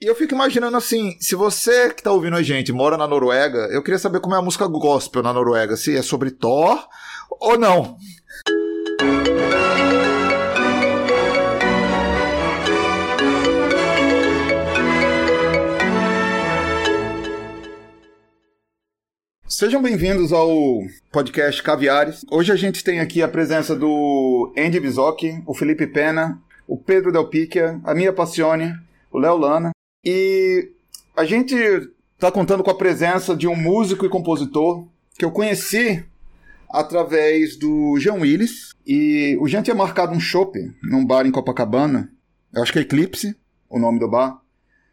E eu fico imaginando assim, se você que tá ouvindo a gente mora na Noruega, eu queria saber como é a música gospel na Noruega, se é sobre Thor ou não. Sejam bem-vindos ao podcast Caviares. Hoje a gente tem aqui a presença do Andy Bizocchi, o Felipe Pena, o Pedro Del Picchia, a Mia Passione, o Léo Lana. E a gente está contando com a presença de um músico e compositor que eu conheci através do Jean Willis. E o Jean tinha marcado um chopp num bar em Copacabana. Eu acho que é Eclipse, o nome do bar.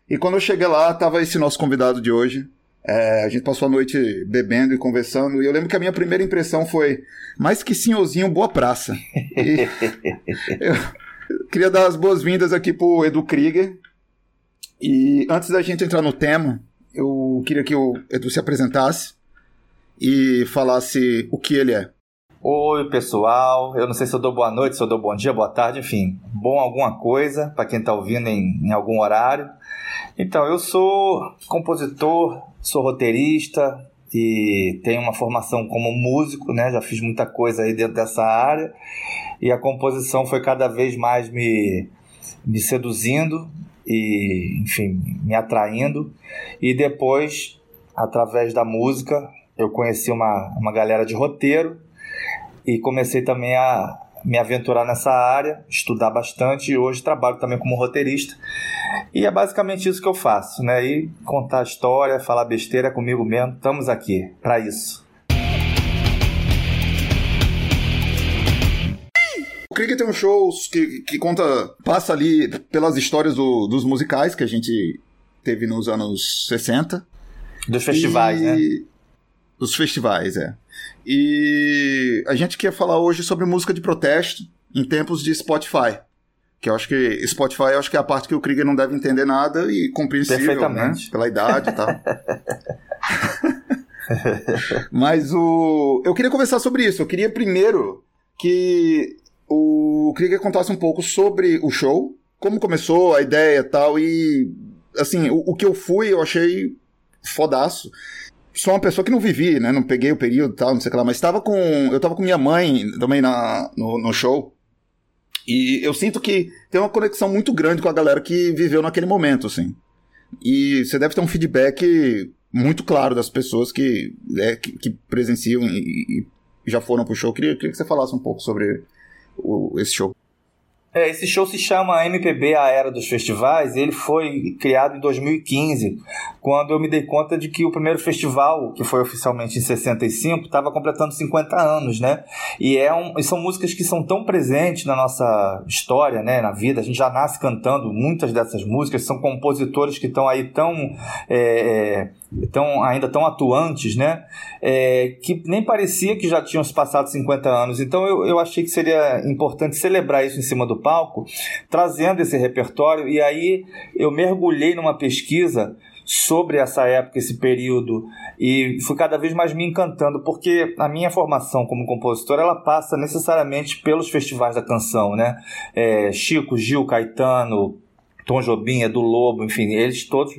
E quando eu cheguei lá, tava esse nosso convidado de hoje. É, a gente passou a noite bebendo e conversando. E eu lembro que a minha primeira impressão foi: mais que senhorzinho, boa praça. Eu queria dar as boas-vindas aqui pro Edu Krieger, e antes da gente entrar no tema, eu queria que o Edu se apresentasse e falasse o que ele é. Oi, pessoal. Eu não sei se eu dou boa noite, se eu dou bom dia, boa tarde, enfim, bom alguma coisa para quem está ouvindo em, em algum horário. Então, eu sou compositor, sou roteirista e tenho uma formação como músico, né? Já fiz muita coisa aí dentro dessa área e a composição foi cada vez mais me, me seduzindo e, enfim, me atraindo. E depois, através da música, eu conheci uma, uma galera de roteiro e comecei também a me aventurar nessa área, estudar bastante e hoje trabalho também como roteirista. E é basicamente isso que eu faço, né? E contar história, falar besteira comigo mesmo. Estamos aqui para isso. O Krieger tem um show que, que conta, passa ali pelas histórias do, dos musicais que a gente teve nos anos 60. Dos festivais, e... né? Dos festivais, é. E a gente quer falar hoje sobre música de protesto em tempos de Spotify. Que eu acho que Spotify eu acho que é a parte que o Krieger não deve entender nada e compreensível, né? Pela idade e tal. Mas o. Eu queria conversar sobre isso. Eu queria primeiro que o Krieger contasse um pouco sobre o show, como começou a ideia e tal, e assim, o, o, que eu fui eu achei fodaço. Sou uma pessoa que não vivi, né? Não peguei o período e tal, não sei o que lá, mas estava com. Eu tava com minha mãe também na, no, no show. E eu sinto que tem uma conexão muito grande com a galera que viveu naquele momento, assim. E você deve ter um feedback muito claro das pessoas que, é, que, que, presenciam e, e, já foram pro show. Eu queria, queria que você falasse um pouco sobre o, esse show. É, esse show se chama MPB A Era dos Festivais. Ele foi criado em 2015, quando eu me dei conta de que o primeiro festival, que foi oficialmente em 65, estava completando 50 anos, né? E, é um, e são músicas que são tão presentes na nossa história, né? Na vida. A gente já nasce cantando muitas dessas músicas. São compositores que estão aí tão é, é tão, ainda tão atuantes, né? É, que nem parecia que já tinham se passado 50 anos. Então eu, eu achei que seria importante celebrar isso em cima do palco, trazendo esse repertório. E aí eu mergulhei numa pesquisa sobre essa época, esse período, e fui cada vez mais me encantando, porque a minha formação como compositor, ela passa necessariamente pelos festivais da canção, né? É, Chico, Gil, Caetano, Tom Jobim, Edu Lobo, enfim, eles todos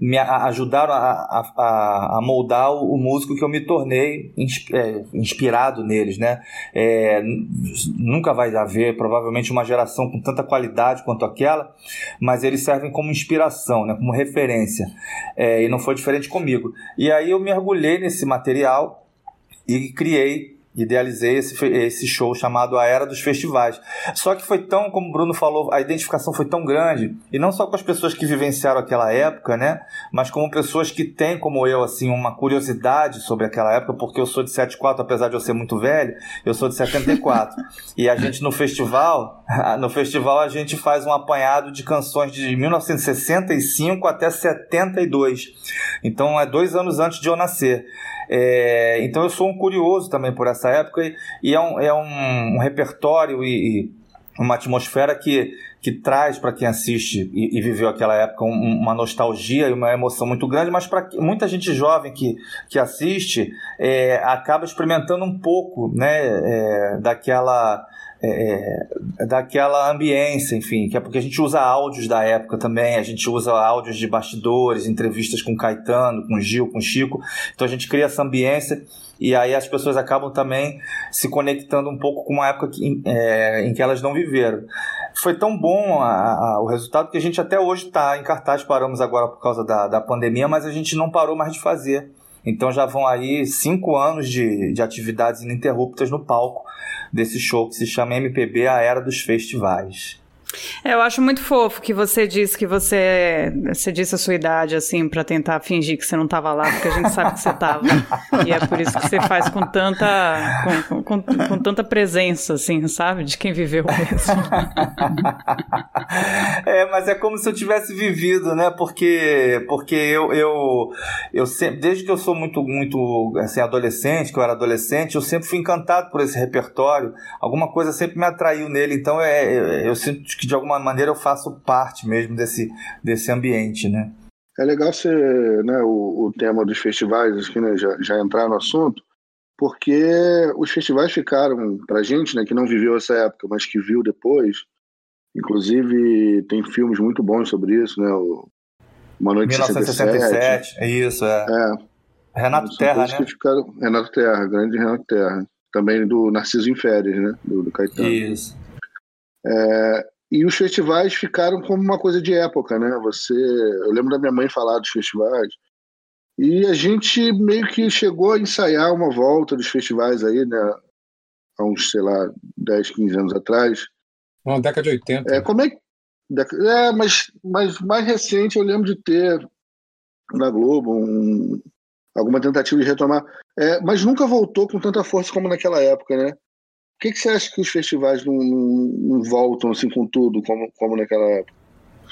me ajudaram a, a, a moldar o, músico que eu me tornei é, inspirado neles, né? É, nunca vai haver provavelmente uma geração com tanta qualidade quanto aquela, mas eles servem como inspiração, né? Como referência. É, e não foi diferente comigo. E aí eu mergulhei nesse material e criei idealizei esse, esse show chamado A Era dos Festivais. Só que foi tão, como o Bruno falou, a identificação foi tão grande, e não só com as pessoas que vivenciaram aquela época, né, mas como pessoas que têm, como eu, assim, uma curiosidade sobre aquela época, porque eu sou de 74, apesar de eu ser muito velho, eu sou de 74. e a gente no festival, no festival a gente faz um apanhado de canções de 1965 até 72. Então é dois anos antes de eu nascer. É, então eu sou um curioso também por essa época e, e é, um, é um, um repertório e, e, uma atmosfera que, que traz para quem assiste e, e, viveu aquela época um, uma nostalgia e uma emoção muito grande, mas para muita gente jovem que, que assiste é, acaba experimentando um pouco né, é, daquela é, é, daquela ambiência, enfim, que é porque a gente usa áudios da época também, a gente usa áudios de bastidores, entrevistas com Caetano, com Gil, com Chico, então a gente cria essa ambiência e aí as pessoas acabam também se conectando um pouco com uma época que, é, em que elas não viveram. Foi tão bom a, a, o resultado que a gente até hoje está em cartaz, paramos agora por causa da, da pandemia, mas a gente não parou mais de fazer. Então já vão aí cinco anos de, de atividades ininterruptas no palco desse show que se chama MPB A Era dos Festivais. É, eu acho muito fofo que você disse que você, você disse a sua idade, assim, para tentar fingir que você não estava lá, porque a gente sabe que você estava. e é por isso que você faz com tanta, com, com, com, tanta presença, assim, sabe? De quem viveu mesmo. é, mas é como se eu tivesse vivido, né? Porque, porque eu, eu, eu sempre, desde que eu sou muito, muito, assim, adolescente, que eu era adolescente, eu sempre fui encantado por esse repertório. Alguma coisa sempre me atraiu nele, então é, eu, eu sinto que de alguma maneira eu faço parte mesmo desse, desse ambiente, né? É legal ser né, o, o tema dos festivais, aqui, né, já, já entrar no assunto, porque os festivais ficaram, pra gente, né, que não viveu essa época, mas que viu depois, inclusive tem filmes muito bons sobre isso, né, o Uma Noite 1967, 67, é isso, é. é. Renato Terra, né? Ficaram, Renato Terra, grande Renato Terra. Também do Narciso em Férias, né, do, do Caetano. Isso. É, e os festivais ficaram como uma coisa de época, né? Você, eu lembro da minha mãe falar dos festivais. E a gente meio que chegou a ensaiar uma volta dos festivais aí, né? Há uns, sei lá, 10, 15 anos atrás. Uma década de 80. É, como é, é mas, mas mais recente eu lembro de ter na Globo um, alguma tentativa de retomar. É, mas nunca voltou com tanta força como naquela época, né? Que, que você acha que os festivais não, não, não, voltam assim com tudo como, como naquela época?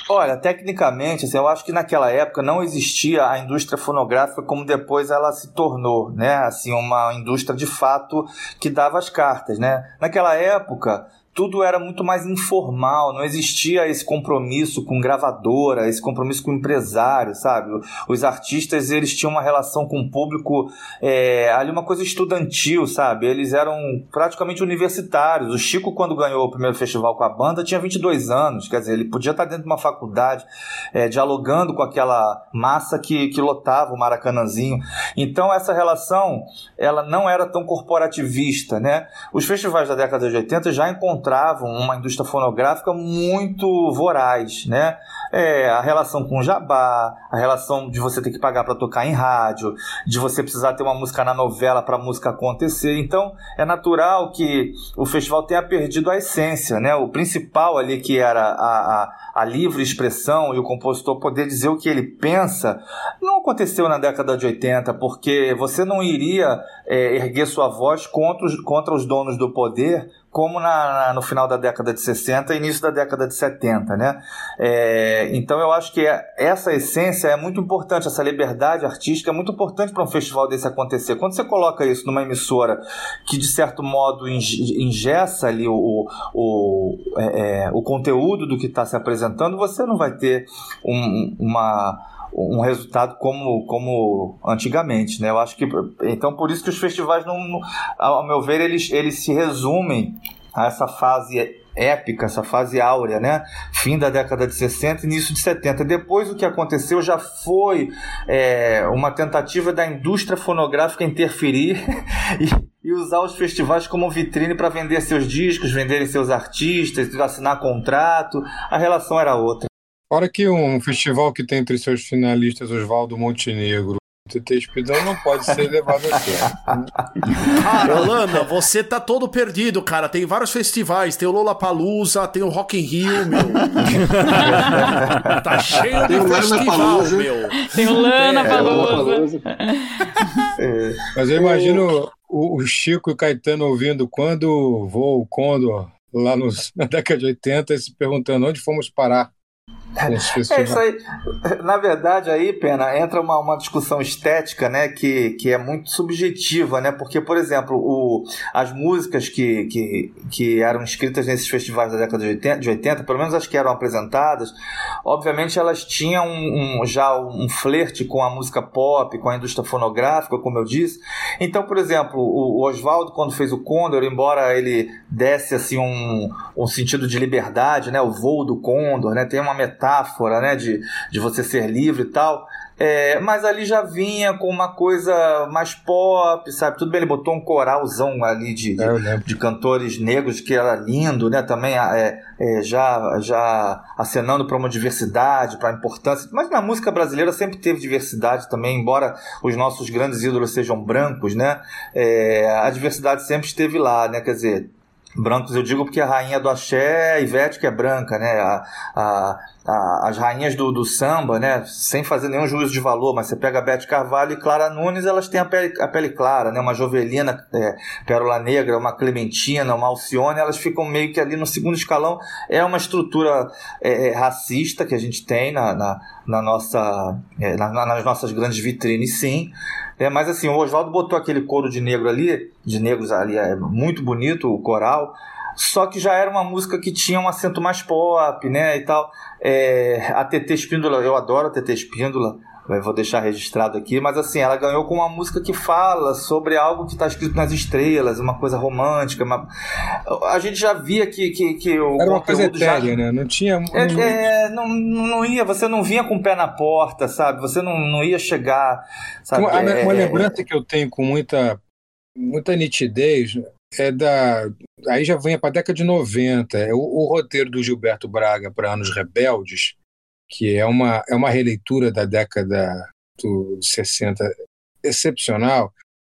Olha, tecnicamente, assim, eu acho que naquela época não existia a indústria fonográfica como depois ela se tornou, né? Assim, uma indústria de fato que dava as cartas, né? Naquela época, tudo era muito mais informal, não existia esse compromisso com gravadora, esse compromisso com empresário, sabe? Os artistas, eles tinham uma relação com o público, é, ali uma coisa estudantil, sabe? Eles eram praticamente universitários. O Chico, quando ganhou o primeiro festival com a banda, tinha 22 anos, quer dizer, ele podia estar dentro de uma faculdade, é, dialogando com aquela massa que, que lotava o Maracanãzinho. Então, essa relação, ela não era tão corporativista, né? Os festivais da década de 80 já encontraram encontravam uma indústria fonográfica muito voraz, né? É, a relação com o jabá, a relação de você ter que pagar para tocar em rádio, de você precisar ter uma música na novela para a música acontecer. Então, é natural que o festival tenha perdido a essência, né? O principal ali que era a, a, a livre expressão e o compositor poder dizer o que ele pensa, não aconteceu na década de 80, porque você não iria é, erguer sua voz contra os, contra os donos do poder como na, na, no final da década de 60 e início da década de 70, né? É, então eu acho que essa essência é muito importante, essa liberdade artística é muito importante para um festival desse acontecer. Quando você coloca isso numa emissora que de certo modo ingessa ali o, o, é, é, o conteúdo do que está se apresentando, você não vai ter um, uma um resultado como, como antigamente, né? Eu acho que então por isso que os festivais não, não ao meu ver eles, eles se resumem a essa fase épica, essa fase áurea, né? Fim da década de 60 início de 70. Depois o que aconteceu já foi é, uma tentativa da indústria fonográfica interferir e, e usar os festivais como vitrine para vender seus discos, venderem seus artistas, assinar contrato. A relação era outra. Fora que um festival que tem entre seus finalistas Oswaldo Montenegro TT Espidão não pode ser levado a sério. Cara, Lana, você tá todo perdido, cara. Tem vários festivais, tem o Lollapalooza, tem o Rock in Rio, meu. tá cheio tem de festival, meu. Tem o Lana Palusa. É. Mas eu imagino o, o, Chico e o Caetano ouvindo quando voou o Condor lá nos, na década de 80 se perguntando onde fomos parar. É isso aí. Na verdade, aí, Pena, entra uma, uma discussão estética, né, que, que é muito subjetiva, né? Porque, por exemplo, o, as músicas que, que, que eram escritas nesses festivais da década de 80, de 80, pelo menos as que eram apresentadas, obviamente elas tinham um, um, já um flerte com a música pop, com a indústria fonográfica, como eu disse, Então, por exemplo, o, o Oswaldo, quando fez o Condor, embora ele desse assim um, um sentido de liberdade, né? O voo do Condor, né? Tem uma metáfora, né? De, de você ser livre e tal. É, mas ali já vinha com uma coisa mais pop, sabe? Tudo bem, ele botou um coralzão ali de, de, é, de cantores negros que era lindo, né? Também é, é, já, já acenando para uma diversidade, para a importância. Mas na música brasileira sempre teve diversidade também, embora os nossos grandes ídolos sejam brancos, né? É, a diversidade sempre esteve lá, né? Quer dizer, Brancos eu digo porque a rainha do axé Ivete, que é branca, né? A, a, a, as rainhas do, do, samba, né? Sem fazer nenhum juízo de valor, mas você pega a Beth Carvalho e Clara Nunes, elas têm a pele, a pele clara, né? Uma Jovelina, é, Pérola Negra, uma Clementina, uma Alcione, elas ficam meio que ali no segundo escalão. É uma estrutura é, é racista que a gente tem na, na, na nossa, é, na, nas nossas grandes vitrines, sim. É, mas assim, o Oswaldo botou aquele couro de negro ali, de negros ali, é muito bonito o coral, só que já era uma música que tinha um acento mais pop, né, e tal. É, a TT Espíndola, eu adoro a TT Espíndola, vou deixar registrado aqui, mas assim, ela ganhou com uma música que fala sobre algo que está escrito nas estrelas, uma coisa romântica. Uma... A gente já via que, que, que o Era uma coisa etérea, já... né? Não tinha. É, é, não, não ia, você não vinha com o pé na porta, sabe? Você não, não ia chegar. Sabe? Uma, é, uma lembrança que eu tenho com muita, muita nitidez é da. Aí já vem para a década de 90. É o, o roteiro do Gilberto Braga para Anos Rebeldes que é uma, é uma releitura da década do, de 60 excepcional.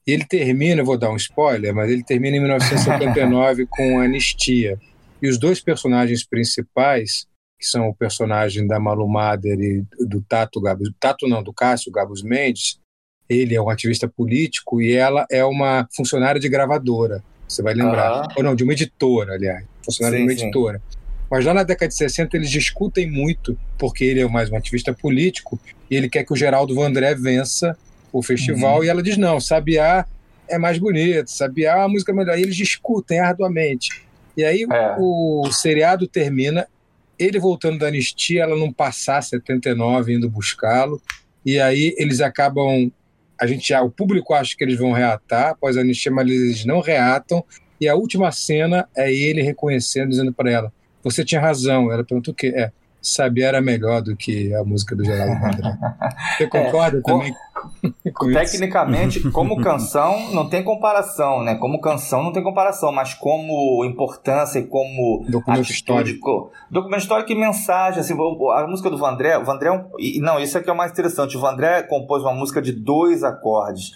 Ele termina, vou dar um spoiler, mas ele termina em 1979 com Anistia. E os dois personagens principais, que são o personagem da Malu Mader e do Tato Gabus, Tato não, do Cássio Gabus Mendes, ele é um ativista político e ela é uma funcionária de gravadora, você vai lembrar. Ou não, de uma editora, aliás, funcionária sim, de uma sim. editora. Mas lá na década de 60 eles discutem muito, porque ele é mais um ativista político, e ele quer que o Geraldo Vandré vença o festival, uhum. e ela diz: não, Sabiá é mais bonito, Sabiá é uma música melhor. E eles discutem arduamente. E aí é. o seriado termina, ele voltando da anistia, ela não passar 79 indo buscá-lo, e aí eles acabam. A gente o público acha que eles vão reatar após a anistia, mas eles não reatam. E a última cena é ele reconhecendo, dizendo para ela: você tinha razão. Ela perguntou o quê? É, sabia era melhor do que a música do Geraldo Vandré. Você concorda é, também com, Tecnicamente, isso? como canção, não tem comparação, né? Como canção não tem comparação, mas como importância e como documento atitude, histórico. Documento histórico e mensagem, assim, a música do Vandré, o Vandré é um, não, isso aqui é o mais interessante. O Vandré compôs uma música de dois acordes.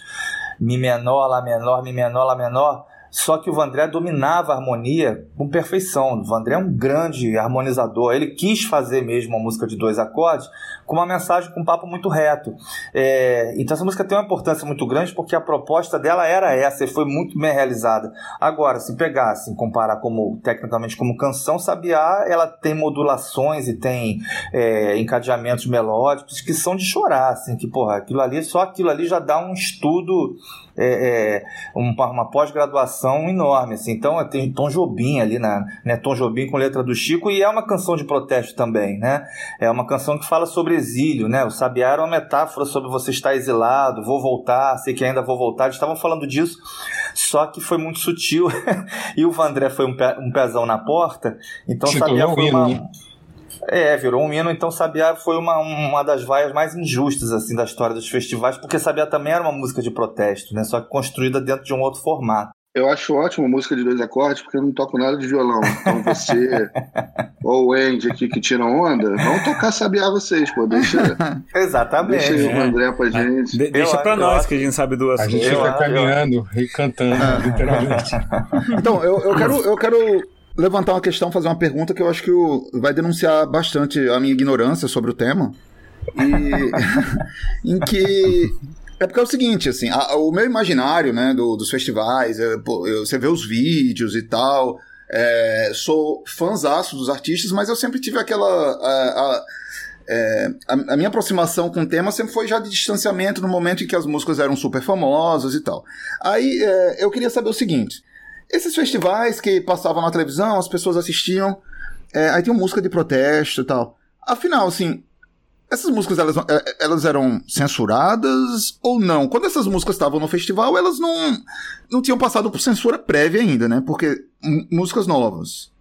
Mi menor, Lá menor, Mi menor, Lá menor só que o Vandré dominava a harmonia com perfeição. O Vandré é um grande harmonizador. Ele quis fazer mesmo uma música de dois acordes com uma mensagem com um papo muito reto. É, então essa música tem uma importância muito grande porque a proposta dela era essa e foi muito bem realizada. Agora, se pegar, assim, comparar como tecnicamente como canção, Sabiá ela tem modulações e tem é, encadeamentos melódicos que são de chorar, assim, que porra, aquilo ali, só aquilo ali já dá um estudo é, é, uma, uma pós-graduação enorme. Assim. Então tem Tom Jobim ali, na, né? Tom Jobim com letra do Chico, e é uma canção de protesto também. Né? É uma canção que fala sobre exílio. Né? O Sabiá era uma metáfora sobre você estar exilado, vou voltar, sei que ainda vou voltar. Eles estavam falando disso, só que foi muito sutil. e o Vandré foi um, um pezão na porta, então Chico, Sabiá foi uma. Né? É, virou um hino, então Sabiá foi uma, uma das vaias mais injustas assim da história dos festivais, porque Sabiá também era uma música de protesto, né? Só que construída dentro de um outro formato. Eu acho ótimo música de dois acordes, porque eu não toco nada de violão. Então você, ou o Andy aqui que tira onda, vão tocar Sabiá vocês, pô. Deixa, Exatamente. Deixa o André pra gente. De, deixa eu, pra nós, acho. que a gente sabe duas A gente fica caminhando e cantando, literalmente. Então, eu, eu, quero, eu quero levantar uma questão, fazer uma pergunta que eu acho que vai denunciar bastante a minha ignorância sobre o tema. E em que é porque é o seguinte, assim, a, o meu imaginário, né, do, dos festivais, é, pô, eu, você vê os vídeos e tal, é, sou fãzaço dos artistas, mas eu sempre tive aquela... A, a, é, a, minha aproximação com o tema sempre foi já de distanciamento no momento em que as músicas eram super famosas e tal. Aí é, eu queria saber o seguinte: esses festivais que passavam na televisão, as pessoas assistiam, é, aí tinha música de protesto e tal. Afinal, assim, essas músicas elas, é, elas eram censuradas ou não? Quando essas músicas estavam no festival, elas não, não tinham passado por censura prévia ainda, né? Porque músicas novas.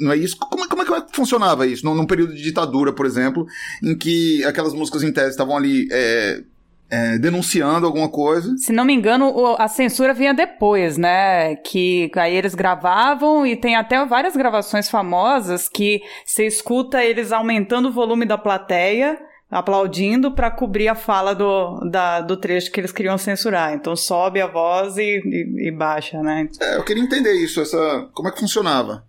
Não é isso? Como, é, como é que funcionava isso? Num, num, período de ditadura, por exemplo, em que aquelas músicas em tese estavam ali é, é, denunciando alguma coisa. Se não me engano, a censura vinha depois, né? Que aí eles gravavam e tem até várias gravações famosas que você escuta eles aumentando o volume da plateia aplaudindo para cobrir a fala do, da, do trecho que eles queriam censurar. Então sobe a voz e, e, e baixa, né? É, eu queria entender isso, essa, como é que funcionava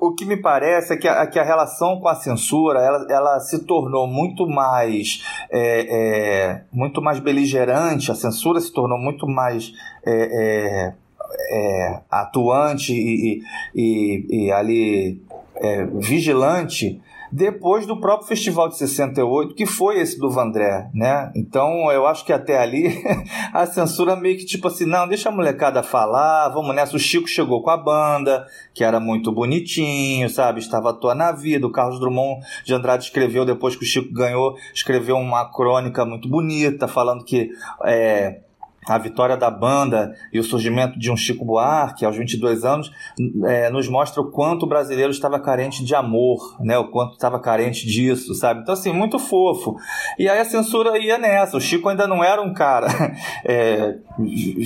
o que me parece é que a, que a relação com a censura ela, ela se tornou muito mais é, é, muito mais beligerante a censura se tornou muito mais é, é, é atuante e, e, e ali é, vigilante depois do próprio festival de 68, que foi esse do Vandré, né? Então eu acho que até ali a censura meio que tipo assim, não, deixa a molecada falar, vamos nessa. O Chico chegou com a banda, que era muito bonitinho, sabe? Estava à toa na vida. O Carlos Drummond de Andrade escreveu, depois que o Chico ganhou, escreveu uma crônica muito bonita, falando que é, a vitória da banda e o surgimento de um Chico Buarque aos 22 anos é, nos mostra o quanto o brasileiro estava carente de amor, né? O quanto estava carente disso, sabe? Então, assim, muito fofo. E aí a censura ia nessa. O Chico ainda não era um cara é,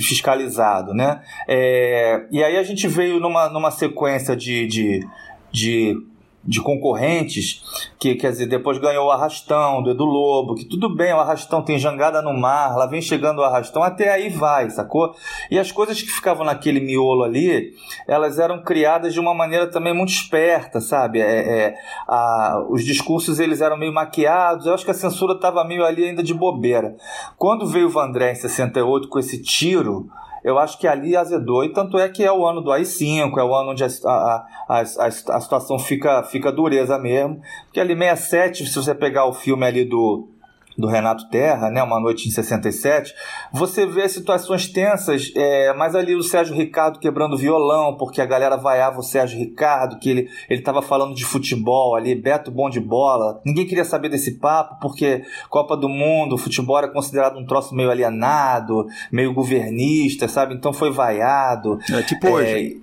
fiscalizado, né? É, e aí a gente veio numa, numa sequência de, de, de de concorrentes, que quer dizer, depois ganhou o Arrastão, do Edu Lobo, que tudo bem, o Arrastão tem jangada no mar, lá vem chegando o Arrastão, até aí vai, sacou? E as coisas que ficavam naquele miolo ali, elas eram criadas de uma maneira também muito esperta, sabe? É, é a, os discursos eles eram meio maquiados, eu acho que a censura estava meio ali ainda de bobeira. Quando veio o Vandré em 68 com esse tiro, eu acho que ali azedou. E tanto é que é o ano do AI-5, é o ano onde a, a, a, a, situação fica, fica dureza mesmo. Porque ali 67, se você pegar o filme ali do do Renato Terra, né, Uma Noite em 67, você vê situações tensas, é, mas ali o Sérgio Ricardo quebrando violão, porque a galera vaiava o Sérgio Ricardo, que ele estava falando de futebol ali, Beto bom de bola. Ninguém queria saber desse papo, porque Copa do Mundo, futebol era considerado um troço meio alienado, meio governista, sabe? Então foi vaiado. É tipo é, hoje.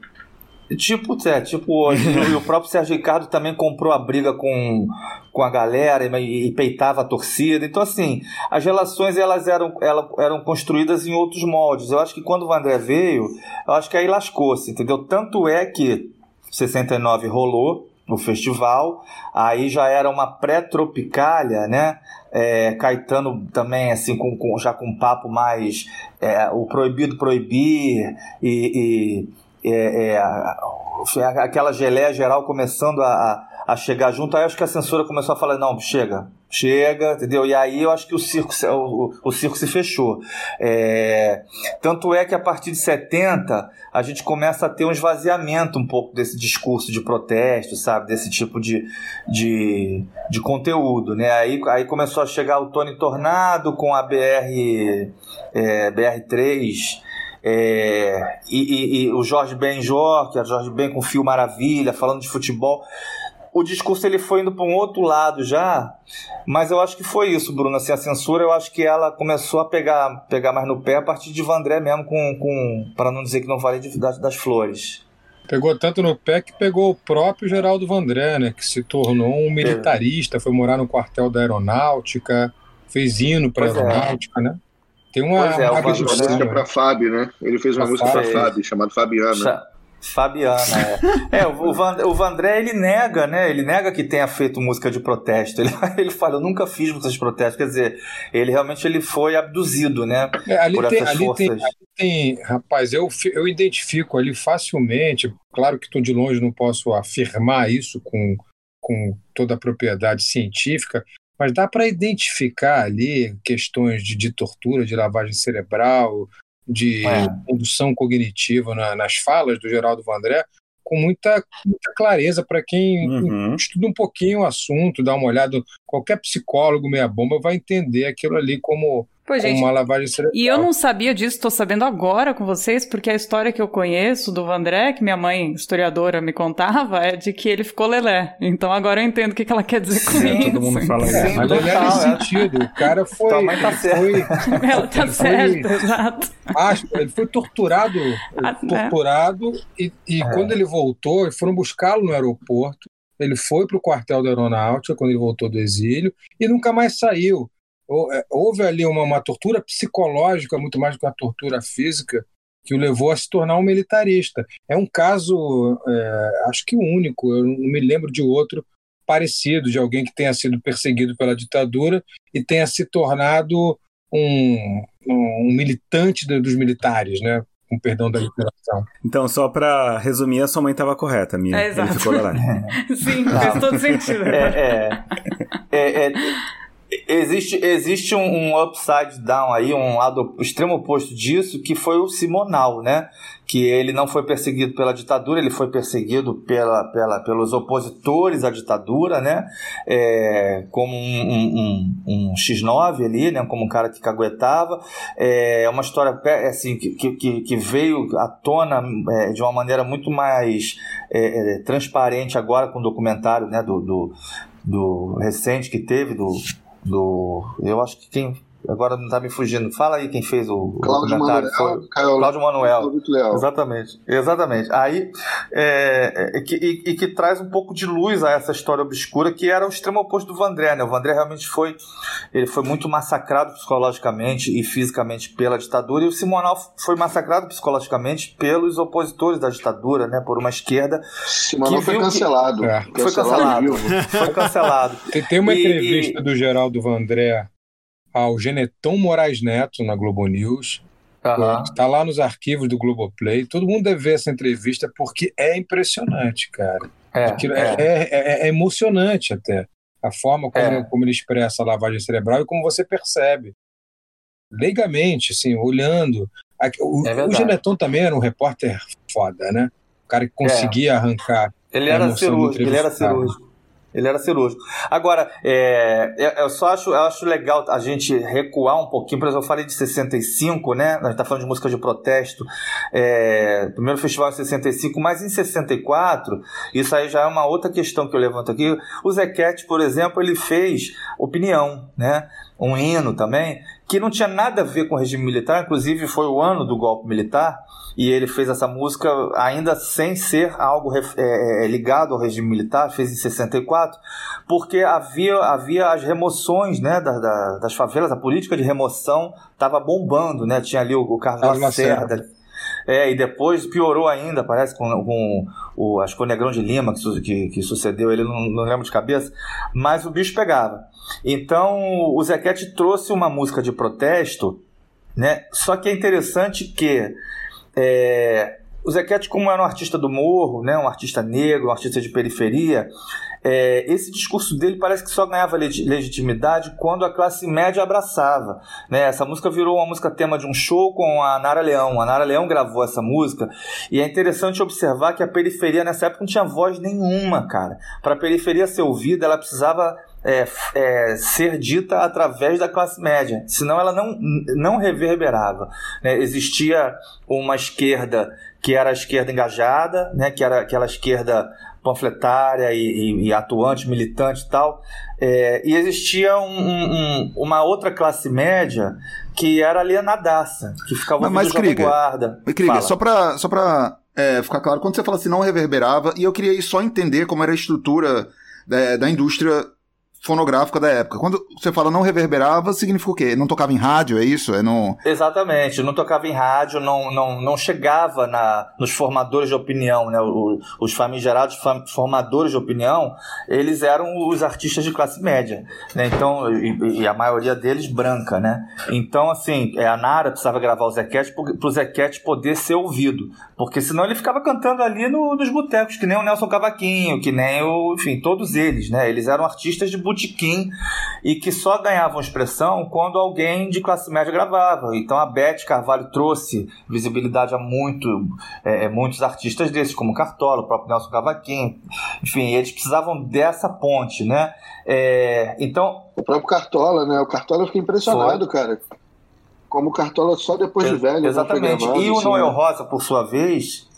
Tipo, é, tipo hoje. e o próprio Sérgio Ricardo também comprou a briga com, com a galera e, e, peitava a torcida. Então, assim, as relações elas eram, elas eram construídas em outros moldes. Eu acho que quando o André veio, eu acho que aí lascou-se, entendeu? Tanto é que 69 rolou o festival, aí já era uma pré-tropicália, né? É, Caetano também, assim, com, com, já com um papo mais é, o proibido proibir e, e é, é, aquela geleia geral começando a, a chegar junto, aí acho que a censura começou a falar, não, chega, chega, entendeu? E aí eu acho que o circo, o, o circo se fechou. É, tanto é que a partir de 70 a gente começa a ter um esvaziamento um pouco desse discurso de protesto, sabe? Desse tipo de, de, de conteúdo, né? Aí, aí começou a chegar o Tony Tornado com a BR, é, BR3, é, e, e, e, o Jorge Benjor, que é o Jorge Ben com Fio Maravilha, falando de futebol. O discurso ele foi indo para um outro lado já, mas eu acho que foi isso, Bruno. Assim, a censura, eu acho que ela começou a pegar, pegar mais no pé a partir de Vandré mesmo, com, com para não dizer que não falei de, das, das flores. Pegou tanto no pé que pegou o próprio Geraldo Vandré, né, que se tornou um militarista, foi morar no quartel da aeronáutica, fez hino para a é. aeronáutica, é. né? Tem uma, é, uma música para Fábio, né? Ele fez uma música para Fábio, chamada Fabiana. Fabiana, é. é o, Van, o Vandré, ele nega, né? Ele nega que tenha feito música de protesto. Ele, ele fala, eu nunca fiz música de protesto. Quer dizer, ele realmente ele foi abduzido, né? É, ali, por tem, essas ali, forças. Tem, ali tem, rapaz, eu, eu identifico ali facilmente, claro que estou de longe, não posso afirmar isso com, com toda a propriedade científica, mas dá para identificar ali questões de, de, tortura, de lavagem cerebral, de é. condução cognitiva na, nas falas do Geraldo Vandré, com muita, muita clareza para quem uhum. estuda um pouquinho o assunto, dá uma olhada. Qualquer psicólogo meia-bomba vai entender aquilo ali como Pô, gente, uma lavagem cerebral. E eu não sabia disso, tô sabendo agora com vocês, porque a história que eu conheço do Vandré, que minha mãe, historiadora, me contava, é de que ele ficou lelé. Então agora eu entendo o que, que ela quer dizer com Sim, isso. todo mundo fala É, isso. mas total, ele é nesse é. sentido. O cara foi. Tua mãe tá certa. foi- Ela tá Ele foi- certa, exato. acho, ele foi torturado, Ah, né? torturado e, e É. quando ele voltou, foram buscá-lo no aeroporto. Ele foi para o quartel da aeronáutica quando ele voltou do exílio e nunca mais saiu. É, Houve ali uma, uma tortura psicológica, muito mais do que uma tortura física, que o levou a se tornar um militarista. É um caso, é, acho que único, eu não me lembro de outro parecido, de alguém que tenha sido perseguido pela ditadura e tenha se tornado um, um militante do- dos militares, né? Com perdão da literação. Então, só pra resumir, a sua mãe tava correta, minha. É, Ele exato. ficou lá. Sim, fez todo sentido. É, é, é, é, existe existe um, um upside down aí, um lado extremo oposto disso, que foi o Simonal, né? Que ele não foi perseguido pela ditadura, ele foi perseguido pela, pela, pelos opositores à ditadura, né? É, como um, um, um, um X9 ali, né? Como um cara que caguetava. É uma história assim, que, que, que veio à tona é, de uma maneira muito mais é, é, transparente agora com o documentário né? do, do do recente que teve, do. Do eu acho que quem. Agora não tá me fugindo. Fala aí quem fez o, Cláudio. Manuel, Foi- Caio Cláudio Manuel. Exatamente, exatamente. Aí, é, é, que, e, e que traz um pouco de luz a essa história obscura que era o extremo oposto do Vandré, né? O Vandré realmente foi, ele foi muito massacrado psicologicamente e fisicamente pela ditadura e o Simonal foi massacrado psicologicamente pelos opositores da ditadura, né? Por uma esquerda, Simonal que foi viu que- cancelado. É. foi cancelado, foi cancelado. Tem, tem uma E- entrevista e- do Geraldo Vandré ao Geneton Moraes Neto na Globo News. Está lá nos arquivos do Globoplay. Todo mundo deve ver essa entrevista porque é impressionante, cara. É, é. é, é- é- é emocionante até. A forma como, É. como ele expressa a lavagem cerebral e como você percebe. Leigamente, assim, olhando. O, É o. Geneton também era um repórter foda, né? O cara que conseguia arrancar. Ele era cirúrgico, ele era cirúrgico. Ele era cirúrgico. Agora, é, eu- só acho, eu acho legal a gente recuar um pouquinho. Por exemplo, eu falei de 65, né? A gente tá falando de música de protesto. É, primeiro festival em 65, mas em 64, isso aí já é uma outra questão que eu levanto aqui. O Zequete, por exemplo, ele fez Opinião, né? Um hino também, que não tinha nada a ver com o regime militar, inclusive foi o ano do golpe militar, e ele fez essa música ainda sem ser algo ref- é, é, ligado ao regime militar, fez em 64, porque havia, havia as remoções né, da- da- das favelas, a política de remoção estava bombando, né? tinha ali o, o Carlos Carlos Lacerda. É, e depois piorou ainda, parece, com, com o, acho que o Negrão de Lima que, que, que sucedeu, ele não, não lembro de cabeça, mas o bicho pegava. Então o Zequete trouxe uma música de protesto, né? Só que é interessante que é, o Zequete, como era um artista do morro, né, um artista negro, um artista de periferia, é, esse discurso dele parece que só ganhava legi- legitimidade quando a classe média abraçava. Né? Essa música virou uma música tema de um show com a Nara Leão. A Nara Leão gravou essa música e é interessante observar que a periferia nessa época não tinha voz nenhuma, cara. Para a periferia ser ouvida, ela precisava é, é, ser dita através da classe média, senão ela não, não reverberava. né? Existia uma esquerda que era a esquerda engajada, né? que era aquela esquerda panfletária e, e- e atuante, militante e tal, é, e existia um- um- um- uma outra classe média que era alienadaça, que ficava Mas- mas, Krieger, Guarda. Krieger, Fala. só pra, só pra é, ficar claro, quando você fala assim, não reverberava, e eu queria só entender como era a estrutura é, da indústria fonográfica da época. Quando você fala não reverberava, significa o quê? Não tocava em rádio, é isso? É no... Exatamente, não tocava em rádio, não, não, não chegava na, nos formadores de opinião, né? O- os famigerados fam- formadores de opinião, eles eram os artistas de classe média, né? Então, e, e a maioria deles branca, né? Então, assim, é, a Nara precisava gravar o Zequete para o Zequete poder ser ouvido, porque senão ele ficava cantando ali no- nos botecos, que nem o Nelson Cavaquinho, que nem o, enfim, todos eles, né? Eles eram artistas de botequim e que só ganhavam expressão quando alguém de classe média gravava. Então a Beth Carvalho trouxe visibilidade a muito, é, é, muitos artistas desses, como Cartola, o próprio Nelson Cavaquinho. Enfim, eles precisavam dessa ponte, né? É, então, O próprio Cartola, né? O Cartola eu fiquei impressionado, cara. Como Cartola só depois de velho. Exatamente. Gravado, e o assim, Noel Rosa, por sua vez,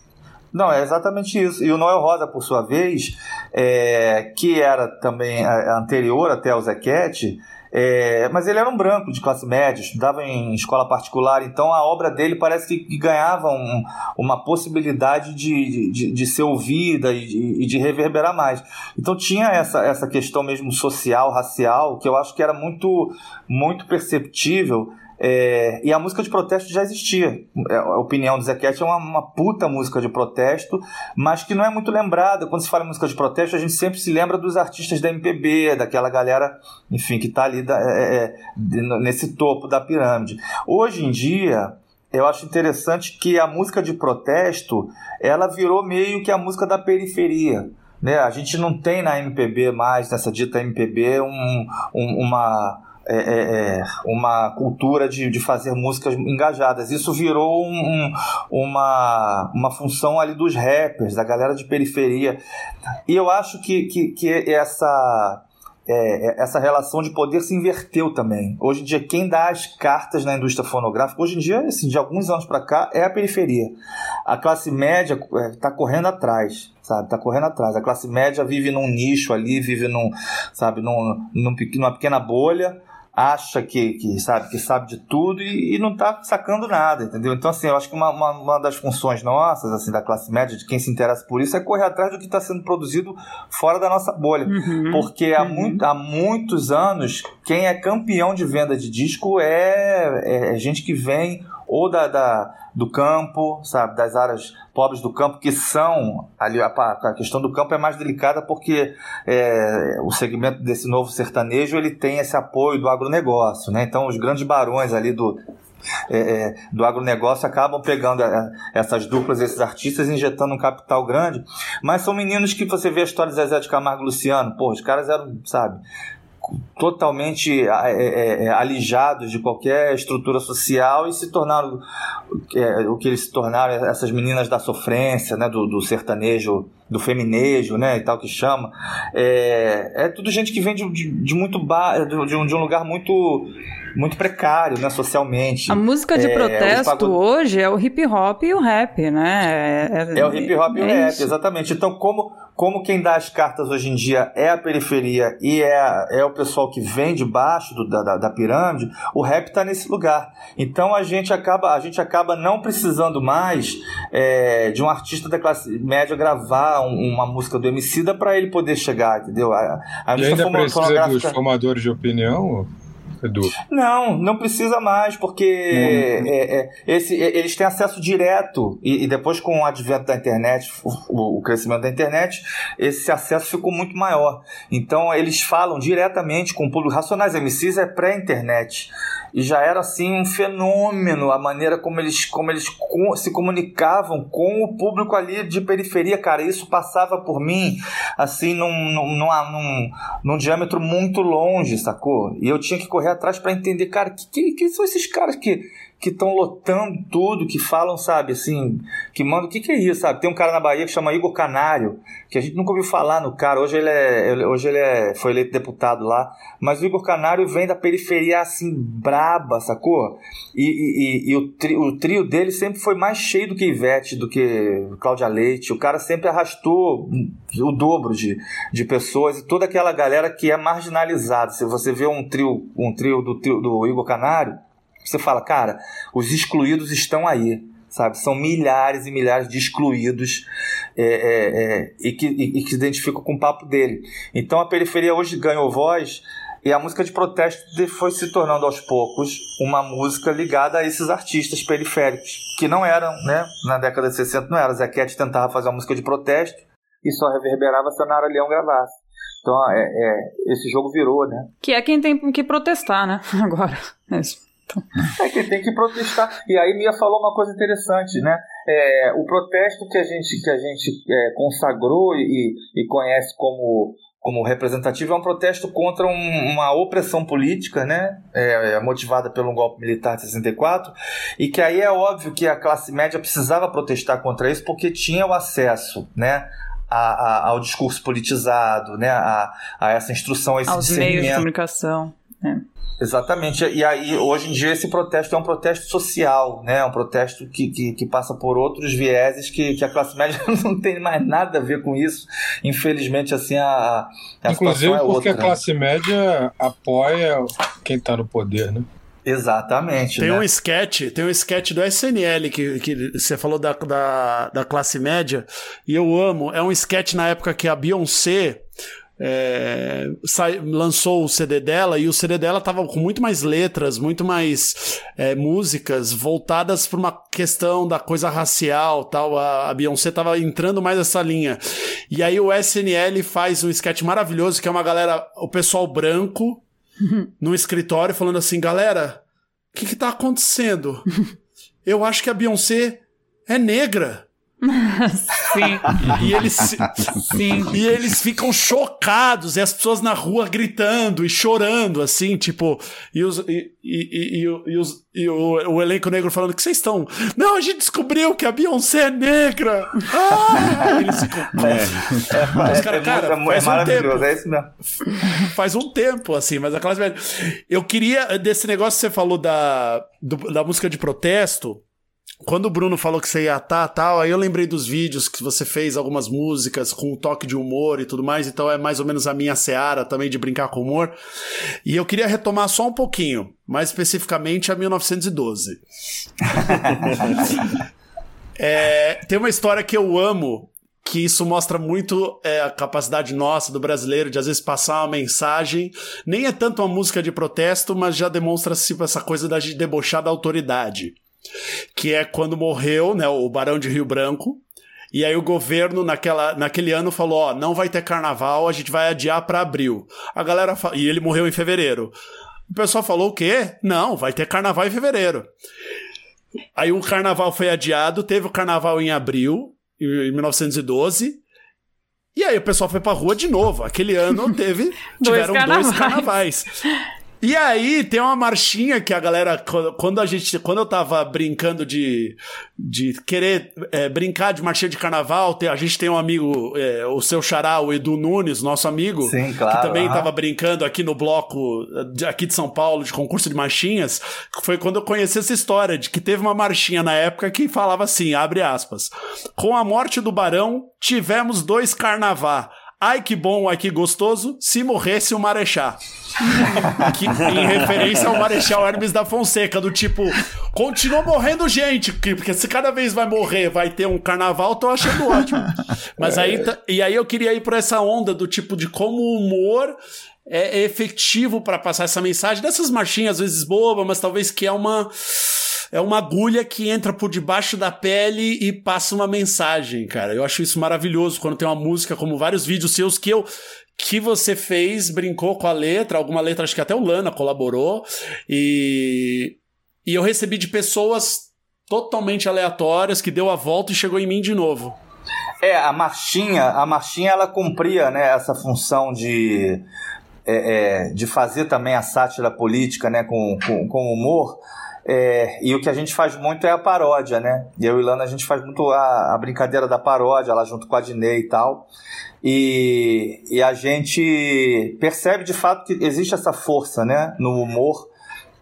não, é exatamente isso. E o Noel Rosa, por sua vez, é, que era também anterior até ao Zequete, é, mas ele era um branco de classe média, estudava em escola particular, então a obra dele parece que, ganhava um, uma possibilidade de, de, de ser ouvida e de, de, reverberar mais. Então tinha essa, essa questão mesmo social, racial, que eu acho que era muito, muito perceptível é, e a música de protesto já existia. É, a opinião do Zequete é uma, uma, puta música de protesto, mas que não é muito lembrada. Quando se fala em música de protesto, a gente sempre se lembra dos artistas da MPB, daquela galera, enfim, que está ali da, é, é nesse topo da pirâmide. Hoje em dia, eu acho interessante que a música de protesto ela virou meio que a música da periferia. Né? A gente não tem na MPB mais, nessa dita MPB, um, um, uma é, é, é, uma cultura de, de fazer músicas engajadas. Isso virou um, uma, uma função ali dos rappers, da galera de periferia. E eu acho que, que, que essa. É, é, essa relação de poder se inverteu também. Hoje em dia, quem dá as cartas na indústria fonográfica, hoje em dia, assim, de alguns anos para cá, é a periferia. A classe média está correndo atrás sabe? Tá correndo atrás. A classe média vive num nicho ali, vive num, sabe, num, num, numa pequena bolha acha que, que sabe que sabe de tudo e, e não está sacando nada, entendeu? Então, assim, eu acho que uma, uma, uma, das funções nossas, assim, da classe média, de quem se interessa por isso, é correr atrás do que está sendo produzido fora da nossa bolha. Uhum, Porque há, uhum. muito, há muitos anos, quem é campeão de venda de disco é, é, é gente que vem ou da, da, do campo, sabe, das áreas pobres do campo, que são ali a, a questão do campo é mais delicada porque é, o segmento desse novo sertanejo ele tem esse apoio do agronegócio, né? Então os grandes barões ali do é, é, do agronegócio acabam pegando é, essas duplas, esses artistas, injetando um capital grande. Mas são meninos que você vê a história de Zezé de Camargo e Luciano, pô, os caras eram, sabe, totalmente é, é, é, alijados de qualquer estrutura social e se tornaram é, o que eles se tornaram essas meninas da sofrência, né, do, do sertanejo, do feminejo, né, e tal que chama. É, é tudo gente que vem de, de, de muito ba de, um, de um lugar muito muito precário, né, socialmente. A música de é, protesto hoje é o hip hop e o rap, né? É, é o hip hop e o rap, exatamente. Então, como como quem dá as cartas hoje em dia é a periferia e é, é o pessoal que vem de baixo do, da, da pirâmide, o rap está nesse lugar. Então a gente acaba, a gente acaba não precisando mais é, de um artista da classe média gravar um, uma música do Emicida para ele poder chegar, entendeu? A, a e ainda precisa dos formadores de opinião? Edu? Não, não precisa mais, porque é, é, esse, é, eles têm acesso direto. E, e, depois, com o advento da internet, o, o, crescimento da internet, esse acesso ficou muito maior. Então, eles falam diretamente com o público. Racionais MCs é pré-internet e já era assim um fenômeno a maneira como eles, como eles se comunicavam com o público ali de periferia, cara. Isso passava por mim assim num, num, num, num diâmetro muito longe, sacou? E eu tinha que correr atrás para entender, cara, que, que, que são esses caras que que estão lotando tudo, que falam, sabe, assim, que mandam. O que, que é isso, sabe? Tem um cara na Bahia que chama Igor Canário, que a gente nunca ouviu falar no cara. Hoje ele é, hoje ele é, foi eleito deputado lá. Mas o Igor Canário vem da periferia assim, braba, sacou? E, e, e, e o, tri, o trio dele sempre foi mais cheio do que Ivete, do que Cláudia Leite. O cara sempre arrastou o dobro de, de pessoas e toda aquela galera que é marginalizada. Se você vê um trio, um trio do, do Igor Canário você fala, cara, os excluídos estão aí, sabe? São milhares e milhares de excluídos é, é, é, e, que, e, e que se identificam com o papo dele. Então a periferia hoje ganhou voz e a música de protesto foi se tornando aos poucos uma música ligada a esses artistas periféricos, que não eram, né? Na década de 60 não era. Zequete tentava fazer uma música de protesto e só reverberava se a Nara Leão gravasse. Então é, é, esse jogo virou, né? Que é quem tem que protestar, né? Agora. É isso. É que tem que protestar. E aí Mia falou uma coisa interessante, né? É, o protesto que a gente, que a gente é, consagrou e, e conhece como, como representativo é um protesto contra um, uma opressão política, né? É, é motivada pelo golpe militar de 64, e que aí é óbvio que a classe média precisava protestar contra isso porque tinha o acesso, né? A, a, ao discurso politizado, né? A, a essa instrução, a esse Aos meios de comunicação né? Exatamente. E aí, hoje em dia, esse protesto é um protesto social, né? É um protesto que, que, que, passa por outros vieses que, que a classe média não tem mais nada a ver com isso. Infelizmente, assim, a, a Inclusive é porque outra. a classe média apoia quem está no poder, né? Exatamente. Tem né? um sketch, tem um sketch do SNL que, que você falou da, da, da classe média, e eu amo. É um sketch na época que a Beyoncé é, sai, lançou o CD dela e o CD dela tava com muito mais letras, muito mais é, músicas voltadas para uma questão da coisa racial tal. A, a Beyoncé tava entrando mais nessa linha. E aí o SNL faz um sketch maravilhoso que é uma galera, o pessoal branco num escritório falando assim, galera, o que que tá acontecendo? Eu acho que a Beyoncé é negra. Sim. E eles, Sim. e eles ficam chocados, e as pessoas na rua gritando e chorando, assim, tipo, e, os, e, e, e, e os, e o, o elenco negro falando que vocês estão. Não, a gente descobriu que a Beyoncé é negra! Ah! Eles ficam. É, Os cara, é, cara, é, é faz um maravilhoso, tempo. é isso mesmo. Faz um tempo, assim, mas a classe média. Eu queria, desse negócio que você falou da, do- da música de protesto. Quando o Bruno falou que você ia estar tal, aí eu lembrei dos vídeos que você fez algumas músicas com um toque de humor e tudo mais, então é mais ou menos a minha seara também de brincar com humor. E eu queria retomar só um pouquinho, mais especificamente a 1912. É, tem uma história que eu amo, que isso mostra muito é, a capacidade nossa do brasileiro de às vezes passar uma mensagem. Nem é tanto uma música de protesto, mas já demonstra tipo, essa coisa da de debochar da autoridade. Que é quando morreu né, o Barão de Rio Branco. E aí o governo naquela, naquele ano falou, ó, não vai ter carnaval, a gente vai adiar para abril. A galera e ele morreu em fevereiro. O pessoal falou o quê? Não, vai ter carnaval em fevereiro. Aí o carnaval foi adiado, teve o carnaval em abril, em 1912. E aí o pessoal foi pra rua de novo. Aquele ano teve Dois tiveram dois carnavais. carnavais. E aí tem uma marchinha que a galera quando- a gente quando eu tava brincando de, de querer é, brincar de marchinha de carnaval, a gente tem um amigo, é, o seu xará, o Edu Nunes, nosso amigo, Sim, que claro, também aham. tava brincando aqui no bloco de- aqui de São Paulo de concurso de marchinhas, foi quando eu conheci essa história de que teve uma marchinha na época que falava assim, abre aspas, com a morte do barão tivemos dois carnavá. Ai que bom, ai que gostoso, se morresse o Marechá. que, em referência ao Marechal Hermes da Fonseca, do tipo, continua morrendo gente, que- porque se cada vez vai morrer, vai ter um carnaval, tô achando ótimo. Mas aí, tá- e aí eu queria ir por essa onda do tipo de como o humor é efetivo para passar essa mensagem dessas marchinhas, às vezes boba, mas talvez que é uma é uma agulha que entra por debaixo da pele e passa uma mensagem, cara. Eu acho isso maravilhoso quando tem uma música, como vários vídeos seus que eu que você fez, brincou com a letra, alguma letra, acho que até o Lana colaborou, e, e eu recebi de pessoas totalmente aleatórias que deu a volta e chegou em mim de novo. É, a marchinha, a marchinha ela cumpria né, essa função de, é, é, de fazer também a sátira política né, com, com, com humor. É, e o que a gente faz muito é a paródia, né? Eu e Lana a gente faz muito a, a brincadeira da paródia, lá junto com a Dinei e tal. E, e a gente percebe de fato que existe essa força né, no humor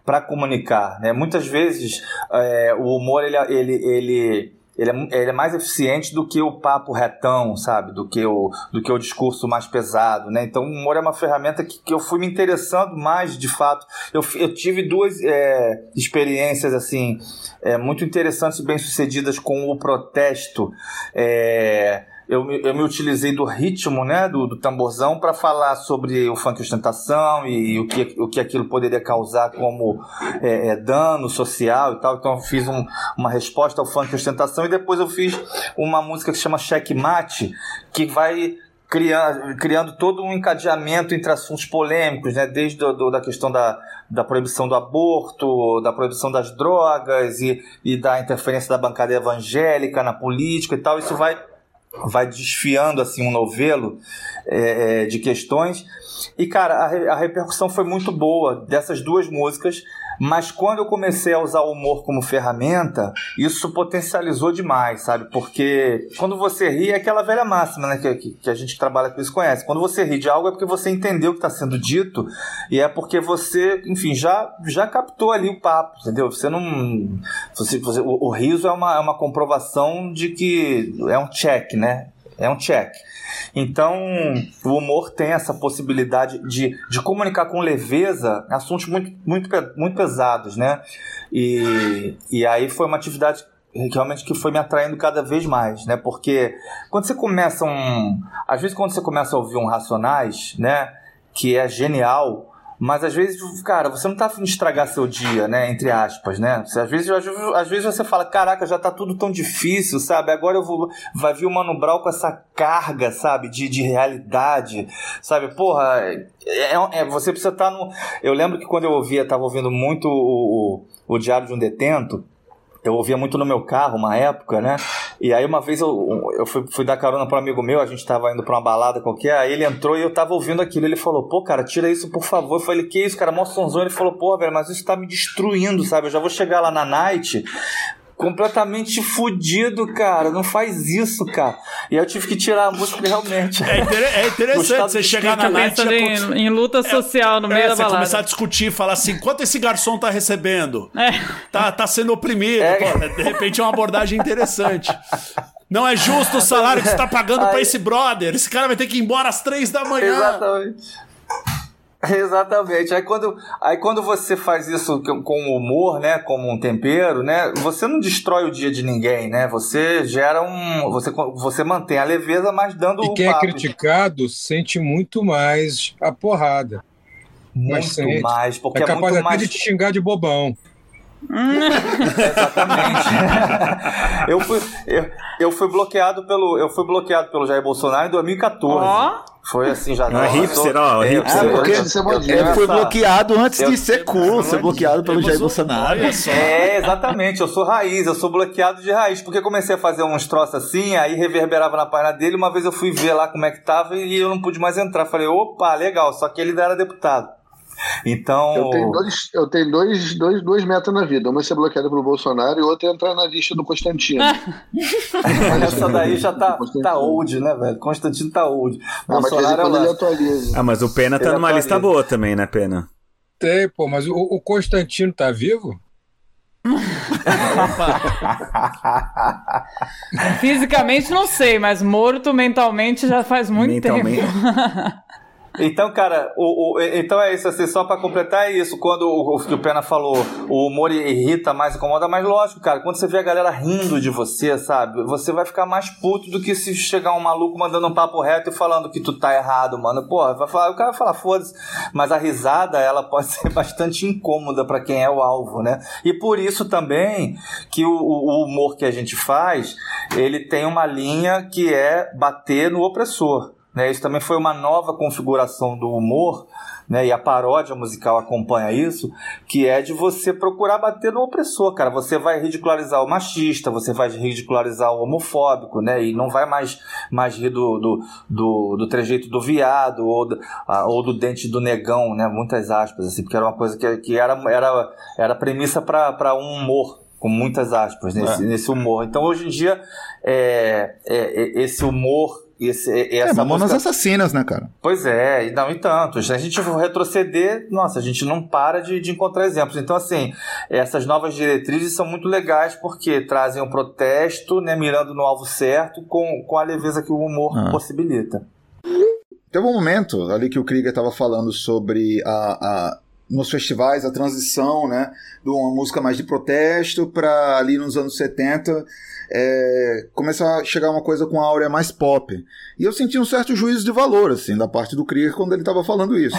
para comunicar. Né? Muitas vezes é, o humor ele, ele, ele, ele, é, ele é mais eficiente do que o papo retão, sabe? Do que o, do que o discurso mais pesado. Né? Então o humor é uma ferramenta que, que eu fui me interessando mais de fato. Eu, eu tive duas é, experiências assim é, muito interessantes e bem sucedidas com o protesto. É, eu, me- eu me utilizei do ritmo, né, do, do tamborzão, para falar sobre o funk ostentação e, o, que, o que aquilo poderia causar como é, é, dano social e tal. Então eu fiz um- uma resposta ao funk ostentação e depois eu fiz uma música que chama Checkmate, que vai criando, criando todo um encadeamento entre assuntos polêmicos, né? desde do, do- da questão da, da proibição do aborto, da proibição das drogas e, e da interferência da bancada evangélica na política e tal. Isso vai vai desfiando assim um novelo é, é, de questões. E cara a, a repercussão foi muito boa dessas duas músicas Mas quando eu comecei a usar o humor como ferramenta, isso potencializou demais, sabe? Porque quando você ri, é aquela velha máxima, né? Que, que, a gente que trabalha com isso conhece. Quando você ri de algo é porque você entendeu o que está sendo dito e é porque você, enfim, já, já captou ali o papo, entendeu? Você não. Você, você, o, o riso é uma, é uma comprovação de que é um check, né? É um check. Então, o humor tem essa possibilidade de, de comunicar com leveza assuntos muito, muito, muito pesados, né? E, e aí foi uma atividade realmente que foi me atraindo cada vez mais, né? Porque quando você começa um... Às vezes quando você começa a ouvir um Racionais, né? Que é genial mas às vezes, cara, você não tá afim de estragar seu dia, né? Entre aspas, né? Você, às, vezes, às, vezes você fala, caraca, já tá tudo tão difícil, sabe? Agora eu vou. Vai vir o Mano Brown com essa carga, sabe? De, de realidade, sabe? Porra, é, é, é você precisa estar tá no. Eu lembro que quando eu ouvia, tava ouvindo muito o, o, o Diário de um Detento eu ouvia muito no meu carro uma época, né? E aí uma vez eu, eu fui, fui dar carona para um amigo meu, a gente tava indo para uma balada qualquer, aí ele entrou e eu tava ouvindo aquilo. Ele falou, pô, cara, tira isso por favor. Eu falei, que isso, cara, mó sonzão. Ele falou, pô, velho, mas isso tá me destruindo, sabe? Eu já vou chegar lá na night completamente fudido, cara. Não faz isso, cara. E aí eu tive que tirar a música realmente. É, inter é interessante você chegar na night em, em, luta social no meio é, da balada. Você começar a discutir, falar assim, quanto esse garçom tá recebendo? É. Tá, tá sendo oprimido. É. Pô, de repente é uma abordagem interessante. Não é justo o salário que você tá pagando aí... pra esse brother. Esse cara vai ter que ir embora às três da manhã. Exatamente. Exatamente. Aí quando, aí quando você faz isso com humor, né, como um tempero, né, você não destrói o dia de ninguém, né? Você gera um, você, você mantém a leveza, mas dando e quem é criticado sente muito mais a porrada. Muito mais, porque é, é capaz muito mais... de te xingar de bobão. Exatamente. eu, fui, eu, eu fui bloqueado pelo eu fui bloqueado pelo Jair Bolsonaro em 2014. Oh. Foi assim, já não. É hipster, ó. É, hipster. É, porque ele foi bloqueado antes eu, de ser cool, ser bloqueado pelo Jair Bolsonaro. É, exatamente. Eu sou raiz, eu sou bloqueado de raiz. Porque comecei a fazer uns troços assim, aí reverberava na página dele. Uma vez eu fui ver lá como é que tava e eu não pude mais entrar. Falei, opa, legal. Só que ele ainda era deputado. Então. Eu tenho, dois, eu tenho dois, dois, duas metas na vida. Uma é ser bloqueado pelo Bolsonaro e outra é entrar na lista do Constantino. Essa daí já tá, tá old, né, velho? Constantino tá old. Ah, Bolsonaro mas é ele atualiza. Ah, mas o Pena tá ele numa atualiza. lista boa também, né, Pena? Tem, pô, mas o, o Constantino tá vivo? Fisicamente não sei, mas morto mentalmente já faz muito mentalmente. tempo. Então, cara, o, o, então é isso, assim, só para completar é isso, quando o, o que o Pena falou, o humor irrita mais, incomoda mais, lógico, cara, quando você vê a galera rindo de você, sabe, você vai ficar mais puto do que se chegar um maluco mandando um papo reto e falando que tu tá errado, mano. Pô, vai falar, o cara vai falar, foda-se, mas a risada, ela pode ser bastante incômoda para quem é o alvo, né? E por isso também que o, o humor que a gente faz, ele tem uma linha que é bater no opressor. Né? Isso também foi uma nova configuração do humor, né? e a paródia musical acompanha isso, que é de você procurar bater no opressor, cara. Você vai ridicularizar o machista, você vai ridicularizar o homofóbico, né? E não vai mais, mais rir do, do, do, do trejeito do viado ou do, ou do dente do negão, né? Muitas aspas, assim, porque era uma coisa que, que era, era, era premissa para um humor com muitas aspas nesse, é. nesse humor. Então hoje em dia é, é, esse humor esse, essa é, Mamonas música... Assassinas, né, cara? Pois é, e não e tanto. Se a gente for retroceder, nossa, a gente não para de, de encontrar exemplos. Então, assim, essas novas diretrizes são muito legais porque trazem um protesto, né, mirando no alvo certo, com, com a leveza que o humor ah. possibilita. Teve um momento ali que o Krieger estava falando sobre a, a nos festivais a transição, né, de uma música mais de protesto para ali nos anos 70 é, a chegar uma coisa com a áurea mais pop. E eu senti um certo juízo de valor, assim, da parte do Krieger quando ele estava falando isso.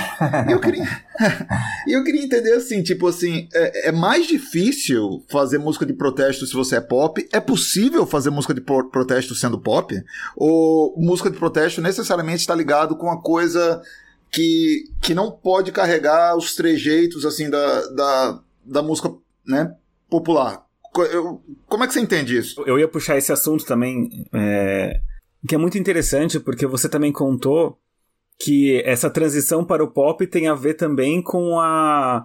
E eu queria, eu queria entender, assim, tipo assim, é, é, mais difícil fazer música de protesto se você é pop? É possível fazer música de protesto sendo pop? Ou música de protesto necessariamente está ligado com a coisa que, que não pode carregar os trejeitos, assim, da, da, da música, né, popular? Como é que você entende isso? Eu ia puxar esse assunto também, é, que é muito interessante, porque você também contou que essa transição para o pop tem a ver também com a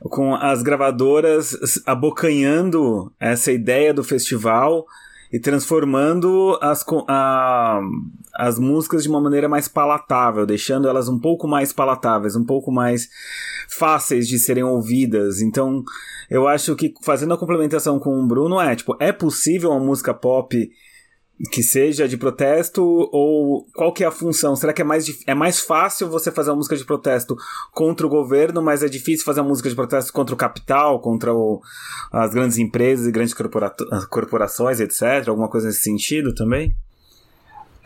com as gravadoras abocanhando essa ideia do festival e transformando as, a, as músicas de uma maneira mais palatável, deixando elas um pouco mais palatáveis, um pouco mais fáceis de serem ouvidas. Então, eu acho que fazendo a complementação com o Bruno é, tipo, é possível uma música pop que seja de protesto ou qual que é a função? Será que é mais, é mais fácil você fazer uma música de protesto contra o governo, mas é difícil fazer uma música de protesto contra o capital, contra o, as grandes empresas e grandes corpora corporações, etc? Alguma coisa nesse sentido também?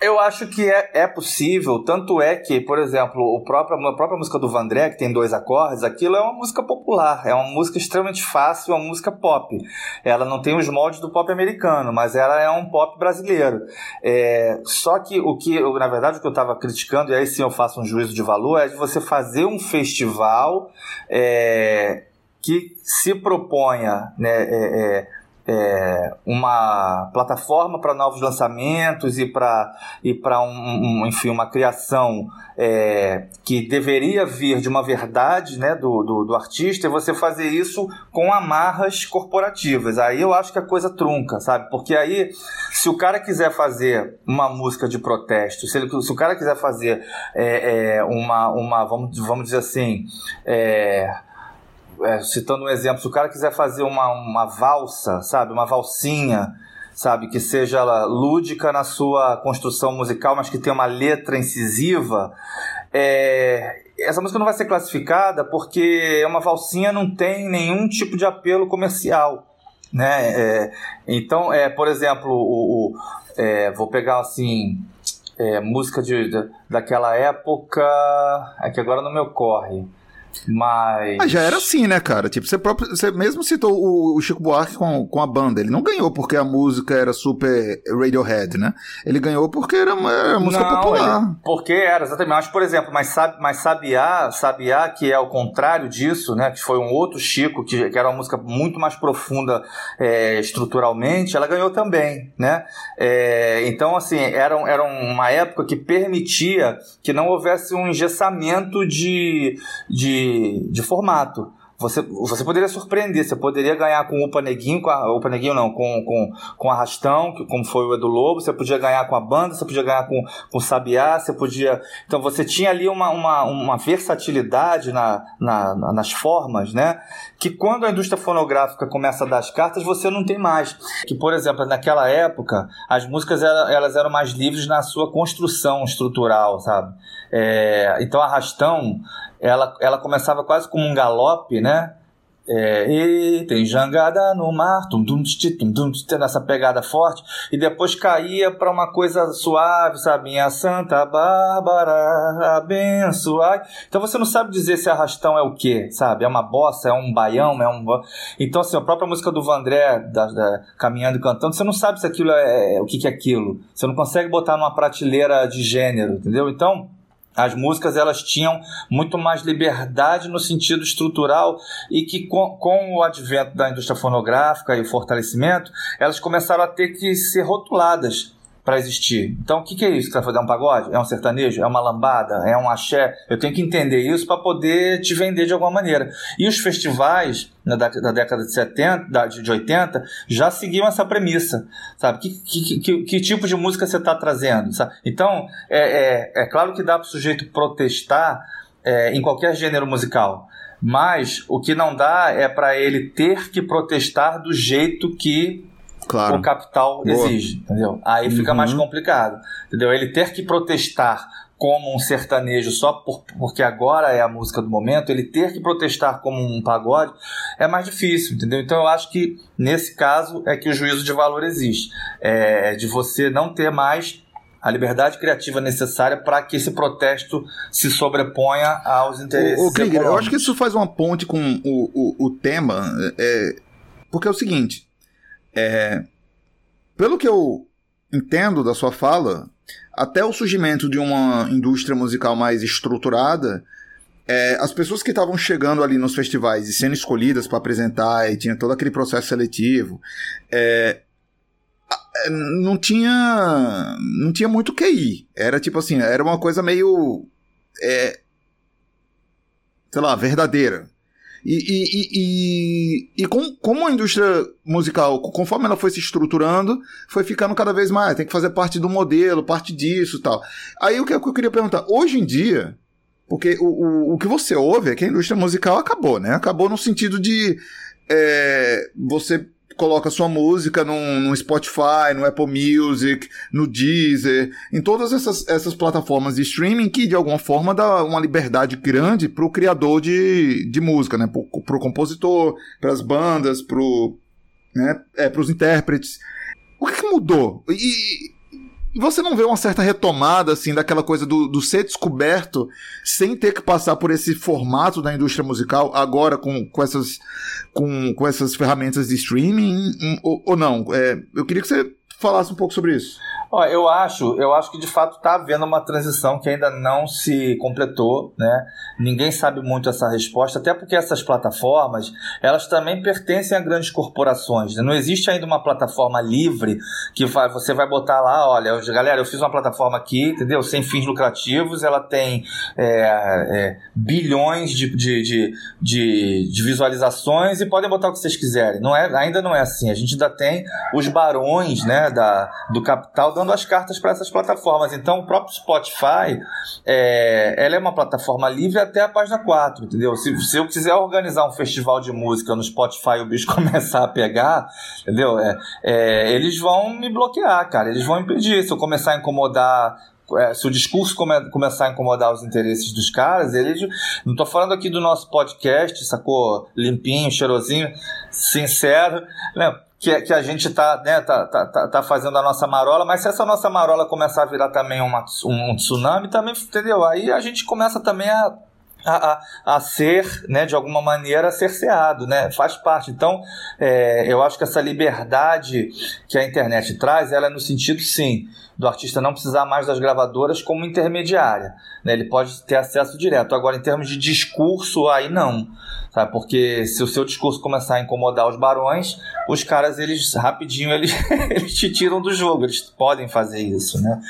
Eu acho que é, é possível, tanto é que, por exemplo, o próprio, a própria música do Vandré, que tem dois acordes, aquilo é uma música popular, é uma música extremamente fácil, é uma música pop. Ela não tem os moldes do pop americano, mas ela é um pop brasileiro. É, só que o que, na verdade, o que eu estava criticando, e aí sim eu faço um juízo de valor, é de você fazer um festival é, que se proponha né, é, é é, uma plataforma para novos lançamentos e para e para um, um, enfim uma criação é, que deveria vir de uma verdade né, do, do, do, artista e você fazer isso com amarras corporativas. Aí eu acho que a coisa trunca sabe? Porque aí se o cara quiser fazer uma música de protesto se, ele, se o cara quiser fazer é, é uma uma vamos vamos dizer assim é, é, citando um exemplo, se o cara quiser fazer uma, uma valsa, sabe, uma valsinha, sabe, que seja lúdica na sua construção musical, mas que tenha uma letra incisiva, é, essa música não vai ser classificada porque uma valsinha não tem nenhum tipo de apelo comercial, né? É, então, é, por exemplo, o, o é, vou pegar assim é, música de, de, daquela época, é que agora não me ocorre. Mas. Mas já era assim, né, cara? Tipo, você, próprio, você mesmo citou o, o, Chico Buarque com, com a banda. Ele não ganhou porque a música era super Radiohead, né? Ele ganhou porque era uma, era música não, popular. Porque era, exatamente. Mas, por exemplo, mas, mas Sabiá, Sabiá, que é o contrário disso, né? Que foi um outro Chico, que, que era uma música muito mais profunda é, estruturalmente, ela ganhou também, né? É, então, assim, era, era uma época que permitia que não houvesse um engessamento de, de de, formato. Você, você poderia surpreender, você poderia ganhar com o Paneguinho, com a, o Paneguinho não, com, com, com Arrastão, como foi o Edu Lobo, você podia ganhar com a banda, você podia ganhar com, com o Sabiá, você podia. Então você tinha ali uma, uma, uma versatilidade na, na, nas formas, né? Que quando a indústria fonográfica começa a dar as cartas, você não tem mais. Que, por exemplo, naquela época, as músicas elas eram mais livres na sua construção estrutural, sabe? É, então, Arrastão ela, ela começava quase como um galope, né? É, e tem jangada no mar, tum, tum, tum, tum, tendo essa pegada forte, e depois caía para uma coisa suave, sabe? Minha Santa Bárbara, abençoai. Então você não sabe dizer se arrastão é o que, sabe? É uma bossa, é um baião, é um. Então, assim, a própria música do Vandré, da, da, Caminhando e Cantando, você não sabe se aquilo é, é o que, que é aquilo. Você não consegue botar numa prateleira de gênero, entendeu? Então as músicas elas tinham muito mais liberdade no sentido estrutural e que com, com, o advento da indústria fonográfica e o fortalecimento, elas começaram a ter que ser rotuladas para existir. Então, o que, que é isso que vai fazer um pagode? É um sertanejo? É uma lambada? É um axé? Eu tenho que entender isso para poder te vender de alguma maneira. E os festivais da, da, década de 70, da, de 80, já seguiam essa premissa, sabe? Que, que, que, que tipo de música você está trazendo? Sabe? Então, é, é, é claro que dá para o sujeito protestar é, em qualquer gênero musical. Mas o que não dá é para ele ter que protestar do jeito que claro. o capital Boa. exige, entendeu? Aí fica uhum. mais complicado, entendeu? Ele ter que protestar como um sertanejo só por, porque agora é a música do momento, ele ter que protestar como um pagode é mais difícil, entendeu? Então eu acho que nesse caso é que o juízo de valor existe, é de você não ter mais a liberdade criativa necessária para que esse protesto se sobreponha aos interesses. O, Krieger, eu acho que isso faz uma ponte com o, o, o tema, é, porque é o seguinte: é, pelo que eu entendo da sua fala, até o surgimento de uma indústria musical mais estruturada, é, as pessoas que estavam chegando ali nos festivais e sendo escolhidas para apresentar, e tinha todo aquele processo seletivo, é, é não tinha não tinha muito QI. Era tipo assim, era uma coisa meio. É, sei lá, verdadeira. E, e, e, e, e com, como a indústria musical, conforme ela foi se estruturando, foi ficando cada vez mais, tem que fazer parte do modelo, parte disso tal. Aí o que eu queria perguntar, hoje em dia, porque o, o, o que você ouve é que a indústria musical acabou, né? Acabou no sentido de é, você coloca sua música no, Spotify, no Apple Music, no Deezer, em todas essas, essas plataformas de streaming que de alguma forma dá uma liberdade grande para o criador de, de música, né? Para o compositor, para as bandas, para né? é, os intérpretes. O que, que mudou? E você não vê uma certa retomada, assim, daquela coisa do, do ser descoberto sem ter que passar por esse formato da indústria musical, agora com, com, essas, com, com essas ferramentas de streaming, ou, ou não? É, eu queria que você falasse um pouco sobre isso. Ó, eu acho, eu acho que de fato está havendo uma transição que ainda não se completou, né? Ninguém sabe muito essa resposta, até porque essas plataformas, elas também pertencem a grandes corporações. Né? Não existe ainda uma plataforma livre que vai, você vai botar lá, olha, galera, eu fiz uma plataforma aqui, entendeu? Sem fins lucrativos, ela tem é, é, bilhões de, de, de, de, de visualizações e podem botar o que vocês quiserem. Não é, ainda não é assim. A gente ainda tem os barões, né, da, do capital dando as cartas para essas plataformas. Então, o próprio Spotify, é, ela é uma plataforma livre até a página 4, entendeu? Se, se eu quiser organizar um festival de música no Spotify e o bicho começar a pegar, entendeu? É, é, eles vão me bloquear, cara. Eles vão impedir. Se eu começar a incomodar é, se o discurso come, começar a incomodar os interesses dos caras, eles. Não estou falando aqui do nosso podcast, sacou? Limpinho, cheirosinho, sincero. Né? Que, que a gente está né, tá, tá, tá, tá, fazendo a nossa marola, mas se essa nossa marola começar a virar também uma, um, um tsunami, também, entendeu? Aí a gente começa também a a, a, a, ser, né, de alguma maneira, cerceado, né? Faz parte. Então, é, eu acho que essa liberdade que a internet traz, ela é no sentido, sim, do artista não precisar mais das gravadoras como intermediária. Né? Ele pode ter acesso direto. Agora, em termos de discurso, aí não. Sabe? Porque se o seu discurso começar a incomodar os barões, os caras, eles rapidinho, eles, eles te tiram do jogo. Eles podem fazer isso, né?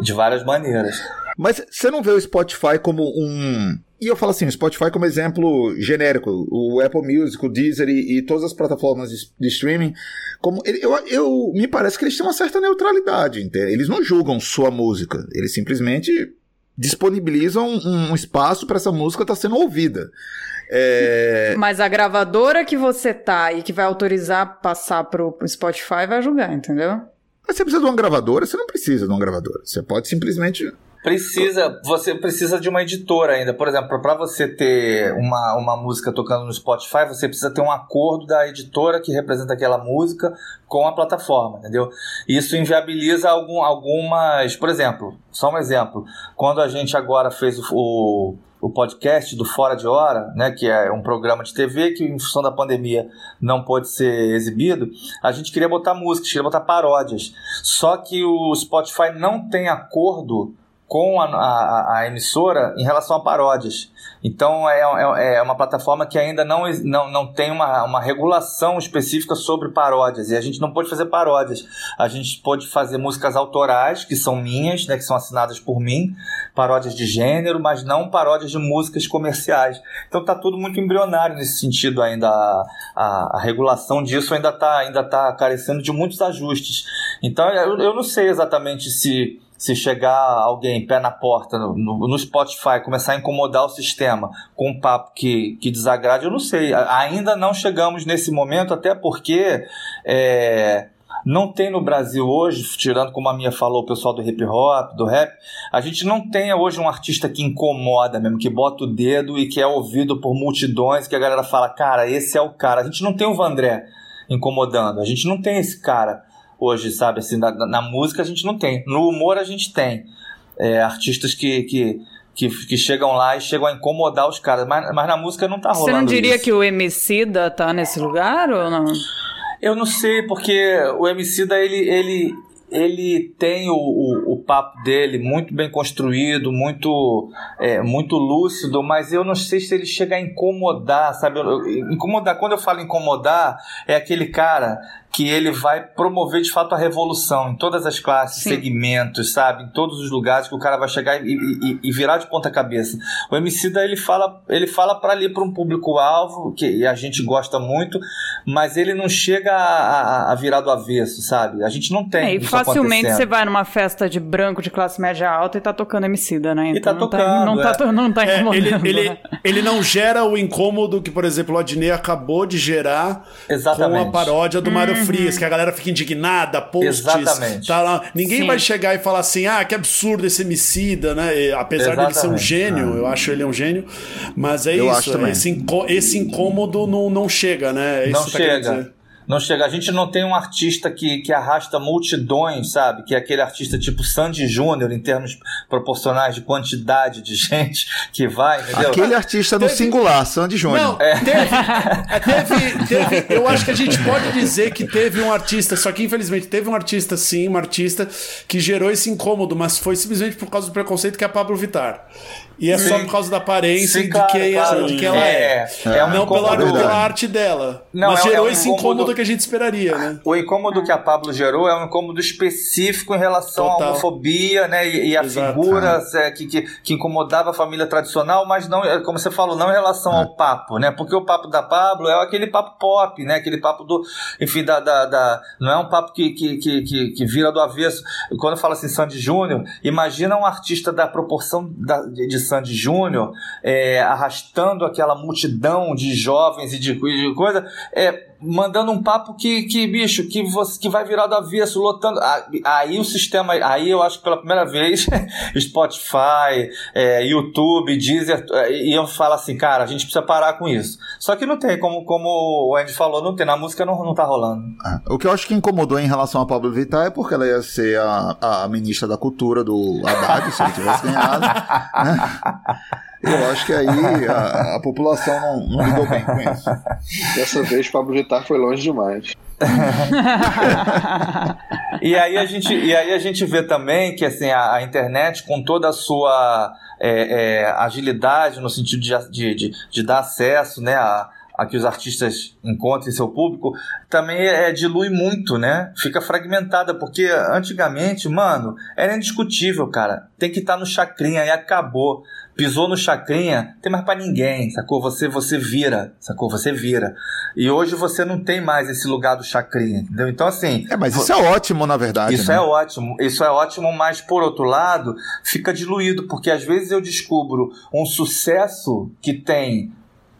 De várias maneiras. Mas você não vê o Spotify como um. E eu falo assim, o Spotify como exemplo genérico, o Apple Music, o Deezer e, e todas as plataformas de, de, streaming, como eu, eu me parece que eles têm uma certa neutralidade, eles não julgam sua música, eles simplesmente disponibilizam um, um espaço para essa música estar tá sendo ouvida. É... Mas a gravadora que você tá e que vai autorizar passar pro Spotify vai julgar, entendeu? Mas você precisa de uma gravadora, você não precisa de uma gravadora. Você pode simplesmente Precisa, você precisa de uma editora ainda. Por exemplo, para você ter uma, uma música tocando no Spotify, você precisa ter um acordo da editora que representa aquela música com a plataforma, entendeu? Isso inviabiliza algum, algumas. Por exemplo, só um exemplo. Quando a gente agora fez o, o o podcast do Fora de Hora, né, que é um programa de TV que, em função da pandemia, não pôde ser exibido, a gente queria botar músicas, queria botar paródias. Só que o Spotify não tem acordo com a, a, a, emissora em relação a paródias. Então é, é, é, uma plataforma que ainda não, não, não tem uma, uma regulação específica sobre paródias. E a gente não pode fazer paródias. A gente pode fazer músicas autorais, que são minhas, né, que são assinadas por mim, paródias de gênero, mas não paródias de músicas comerciais. Então está tudo muito embrionário nesse sentido ainda. A, a, a regulação disso ainda está ainda tá carecendo de muitos ajustes. Então eu, eu não sei exatamente se se chegar alguém pé na porta no, no, Spotify começar a incomodar o sistema com um papo que, que desagrade, eu não sei. Ainda não chegamos nesse momento, até porque é, não tem no Brasil hoje, tirando como a minha falou o pessoal do hip hop, do rap, a gente não tem hoje um artista que incomoda mesmo, que bota o dedo e que é ouvido por multidões, que a galera fala, cara, esse é o cara. A gente não tem o Vandré incomodando, a gente não tem esse cara hoje, sabe? Assim, na, na, música a gente não tem. No humor a gente tem. É, artistas que, que, que, que, chegam lá e chegam a incomodar os caras. Mas, mas na música não tá rolando. Você não diria isso. que o Emicida tá nesse lugar ou não? Eu não sei, porque o Emicida, ele, ele, ele tem o, o, o, papo dele muito bem construído, muito, é, muito lúcido, mas eu não sei se ele chega a incomodar, sabe? Incomodar, quando eu falo incomodar, é aquele cara que ele vai promover de fato a revolução em todas as classes, Sim. segmentos, sabe? Em todos os lugares que o cara vai chegar e, e, e virar de ponta cabeça. O Emicida ele fala, ele fala para ali para um público alvo que a gente gosta muito, mas ele não chega a, a, a, virar do avesso, sabe? A gente não tem. É, e facilmente você vai numa festa de branco de classe média alta e tá tocando Emicida, né? Então e tá não tá- tocando. não, tá, é. não tá é, incomodando. ele, ele, ele não gera o incômodo que, por exemplo, o Adnei acabou de gerar Exatamente. com a paródia do Mário uhum. Frias, que a galera fica indignada, posts. Exatamente. Tá lá. Ninguém Sim. vai chegar e falar assim, ah, que absurdo esse homicida, né? E, apesar Exatamente. dele ser um gênio, ah. eu acho ele um gênio, mas é eu isso, esse, incô esse incômodo não, não chega, né? É não chega. Não chega. A gente não tem um artista que, que arrasta multidões, sabe? Que é aquele artista tipo Sandy Júnior, em termos proporcionais de quantidade de gente que vai, entendeu? Aquele artista teve... no singular, Sandy Júnior. Não, é. teve, é, teve, teve. Eu acho que a gente pode dizer que teve um artista, só que infelizmente teve um artista, sim, uma artista que gerou esse incômodo, mas foi simplesmente por causa do preconceito que é a Pablo Vittar. E é Sim. só por causa da aparência Sim, claro, de, quem claro. de quem ela é. é. é um não pela, pela, arte dela. Não, mas é, gerou é um esse incômodo, incômodo, que a gente esperaria, né? O incômodo que a Pablo gerou é um incômodo específico em relação Total. à homofobia, né? E, e a Exato. figura é, que, que, que, incomodava a família tradicional, mas não, é, como você falou, não em relação ao papo, né? Porque o papo da Pablo é aquele papo pop, né? Aquele papo do. Enfim, da. da, da não é um papo que, que, que, que, que vira do avesso. Quando eu falo assim, Sandy Júnior, imagina um artista da proporção da, de, de Sandy Júnior, é, arrastando aquela multidão de jovens e de, de coisa, é, mandando um papo que, que bicho, que, você, que vai virar do avesso, lotando. Aí o sistema, aí eu acho que pela primeira vez, Spotify, é, YouTube, Deezer, é, iam falar assim, cara, a gente precisa parar com isso. Só que não tem, como, como o Andy falou, não tem, na música não, não tá rolando. É, o que eu acho que incomodou em relação a Pablo Vittar é porque ela ia ser a, a ministra da cultura do Haddad, se ele tivesse ganhado. Né? Eu acho que aí a, a população não, não, lidou bem com isso. Dessa vez, Pablo Vittar foi longe demais. e, aí a gente, e aí a gente vê também que assim, a, a internet, com toda a sua é, é, agilidade no sentido de, de, de, de dar acesso né, a, a que os artistas encontrem seu público, também é, dilui muito, né? Fica fragmentada, porque antigamente, mano, era indiscutível, cara. Tem que estar tá no chacrinha e acabou pisou no chacrinha, tem mais para ninguém, sacou? Você você vira, sacou? Você vira. E hoje você não tem mais esse lugar do chacrinha, entendeu? Então assim, É, mas isso é ótimo, na verdade. Isso né? é ótimo. Isso é ótimo, mas por outro lado, fica diluído, porque às vezes eu descubro um sucesso que tem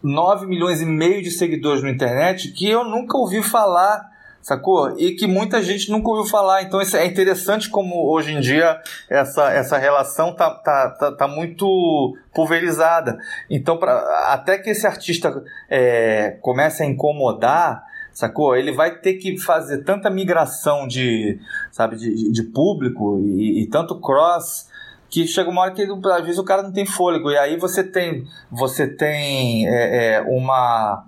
9 milhões e meio de seguidores na internet que eu nunca ouvi falar sacou? E que muita gente nunca ouviu falar. Então isso é interessante como hoje em dia essa, essa relação tá, tá, tá, tá muito pulverizada. Então, pra, até que esse artista é, comece a incomodar, sacou? Ele vai ter que fazer tanta migração de, sabe, de, de público e, e tanto cross que chega uma hora que às vezes o cara não tem fôlego e aí você tem você tem é, é, uma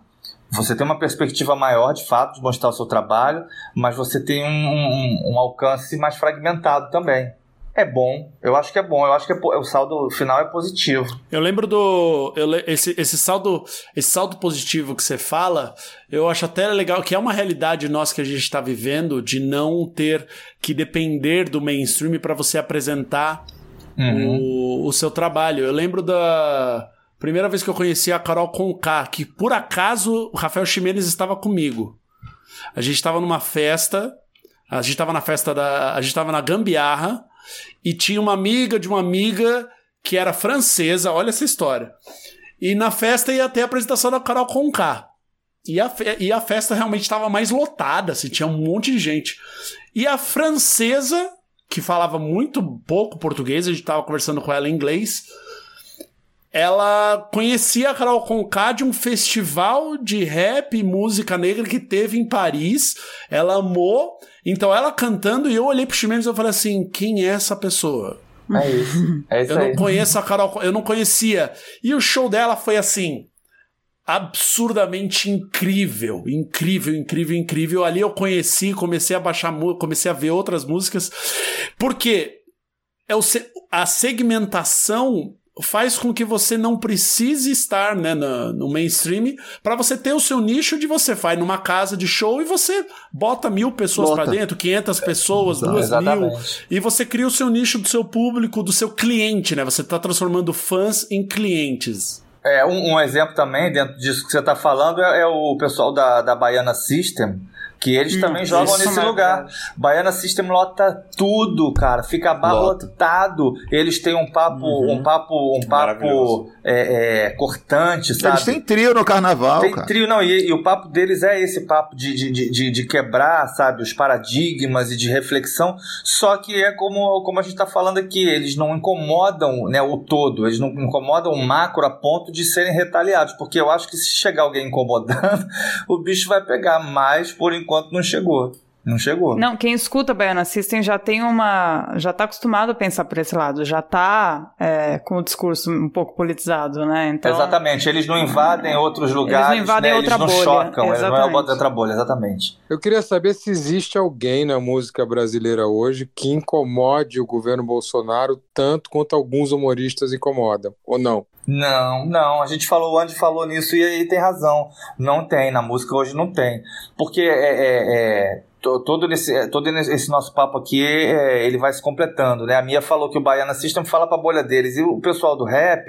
você tem uma perspectiva maior, de fato, de mostrar o seu trabalho, mas você tem um, um, um alcance mais fragmentado também. É bom, eu acho que é bom, eu acho que é, o saldo final é positivo. Eu lembro do. Eu, esse, esse, saldo, esse saldo positivo que você fala, eu acho até legal, que é uma realidade nossa que a gente está vivendo, de não ter que depender do mainstream para você apresentar uhum. o, o seu trabalho. Eu lembro da Primeira vez que eu conheci a Carol Conká, que por acaso o Rafael Ximenes estava comigo. A gente estava numa festa, a gente estava na festa da. A gente estava na Gambiarra e tinha uma amiga de uma amiga que era francesa, olha essa história. E na festa ia ter a apresentação da Carol Conká. E a, e a festa realmente estava mais lotada, assim, tinha um monte de gente. E a francesa, que falava muito pouco português, a gente estava conversando com ela em inglês ela conhecia a Carol Conká de um festival de rap e música negra que teve em Paris. Ela amou. Então ela cantando e eu olhei pro Ximenes e falei assim: quem é essa pessoa? É isso. É isso eu aí. não conheço a Carol, eu não conhecia. E o show dela foi assim: absurdamente incrível, incrível, incrível, incrível. Ali eu conheci, comecei a baixar, comecei a ver outras músicas, porque é o, a segmentação faz com que você não precise estar né, no, no mainstream para você ter o seu nicho de você vai numa casa de show e você bota mil pessoas para dentro, 500 pessoas, duas mil, e você cria o seu nicho do seu público, do seu cliente, né? Você está transformando fãs em clientes. É, um, um, exemplo também dentro disso que você está falando é, é, o pessoal da, da Baiana System, que eles hum, também jogam nesse lugar. Baiana System lota tudo, cara. Fica abarrotado. Eles têm um papo, uhum. um papo, um papo é, é, cortante, sabe? Eles têm trio no carnaval, Tem cara. trio, não. E, e, o papo deles é esse papo de, de, de, de, quebrar, sabe, os paradigmas e de reflexão. Só que é como, como a gente tá falando aqui, eles não incomodam né, o todo, eles não incomodam o macro a ponto de serem retaliados. Porque eu acho que se chegar alguém incomodando, o bicho vai pegar. Mas, por enquanto, enquanto não chegou. Não chegou. Não, quem escuta Baiana System já tem uma. já está acostumado a pensar por esse lado, já está é, com o discurso um pouco politizado, né? Então, exatamente, eles não invadem outros lugares, eles não invadem né? outra eles não bolha. chocam, exatamente. eles não é outra bolha, exatamente. Eu queria saber se existe alguém na música brasileira hoje que incomode o governo Bolsonaro tanto quanto alguns humoristas incomodam, ou não? Não, não. A gente falou, o Andy falou nisso e aí tem razão. Não tem, na música hoje não tem. Porque é, é, é todo esse, todo esse nosso papo aqui, é, ele vai se completando, né? A Mia falou que o Baiana System fala pra bolha deles, e o pessoal do rap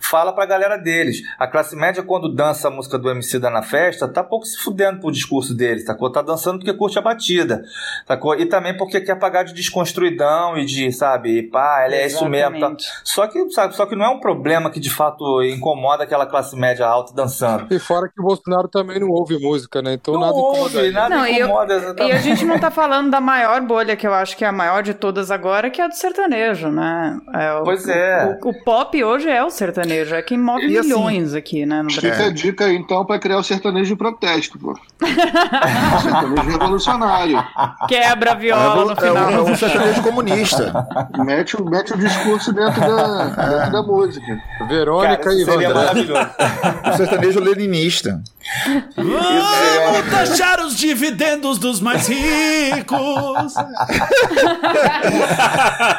fala pra galera deles. A classe média, quando dança a música do MC da na festa, tá pouco se fudendo pro discurso deles, tá? Tá dançando porque curte a batida, tá? E também porque quer pagar de desconstruidão e de, sabe, pá, ela é isso mesmo, tá? Só que, sabe, só que não é um problema que de fato incomoda aquela classe média alta dançando. E fora que o Bolsonaro também não ouve música, né? Então não nada ouve, incomoda. Nada não, incomoda, eu, exatamente a gente não tá falando da maior bolha, que eu acho que é a maior de todas agora, que é a do sertanejo, né? É, o, pois é. O, o, pop hoje é o sertanejo, é quem move e assim, milhões assim, aqui, né? No Brasil. Fica a dica então, pra criar o sertanejo de protesto, pô. o sertanejo revolucionário. Quebra a viola no final. É o, é sertanejo comunista. Mete, mete o discurso dentro da, dentro da música. Verônica Cara, e Vandré. O sertanejo leninista. Vamos taxar os dividendos dos mais ricos.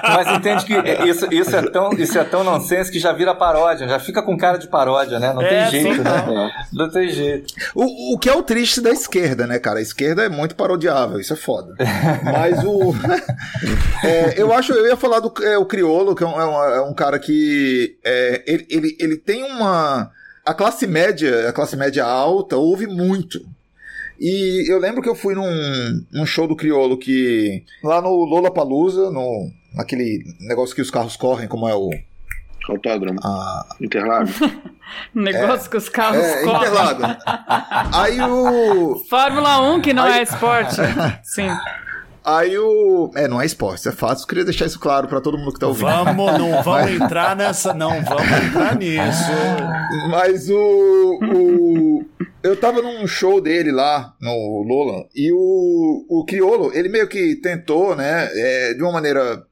Mas entende que isso, isso, é tão, isso é tão nonsense que já vira paródia, já fica com cara de paródia, né? Não é, tem jeito, né? Não tem jeito. O, o que é o triste da esquerda, né, cara? A esquerda é muito parodiável, isso é foda. Mas o. é, eu acho, eu ia falar do é, o Criolo, que é um, é um cara que. É, ele, ele, ele tem uma a classe média, a classe média alta, ouve muito. E eu lembro que eu fui num, num show do Criolo que. Lá no Lola Palusa, no, naquele negócio que os carros correm, como é o. Autódromo. Ah, Interlagos. negócio é, que os carros é, correm. Interlagos. Aí o. Fórmula 1 que não Aí... é esporte. Sim. Aí o. É, não é esporte, é fácil. Queria deixar isso claro para todo mundo que tá ouvindo. Vamos, não vamos entrar nessa. Não, vamos entrar nisso. Mas o. o... Eu tava num show dele lá no Lola e o, o Criolo, ele meio que tentou, né, é, de uma maneira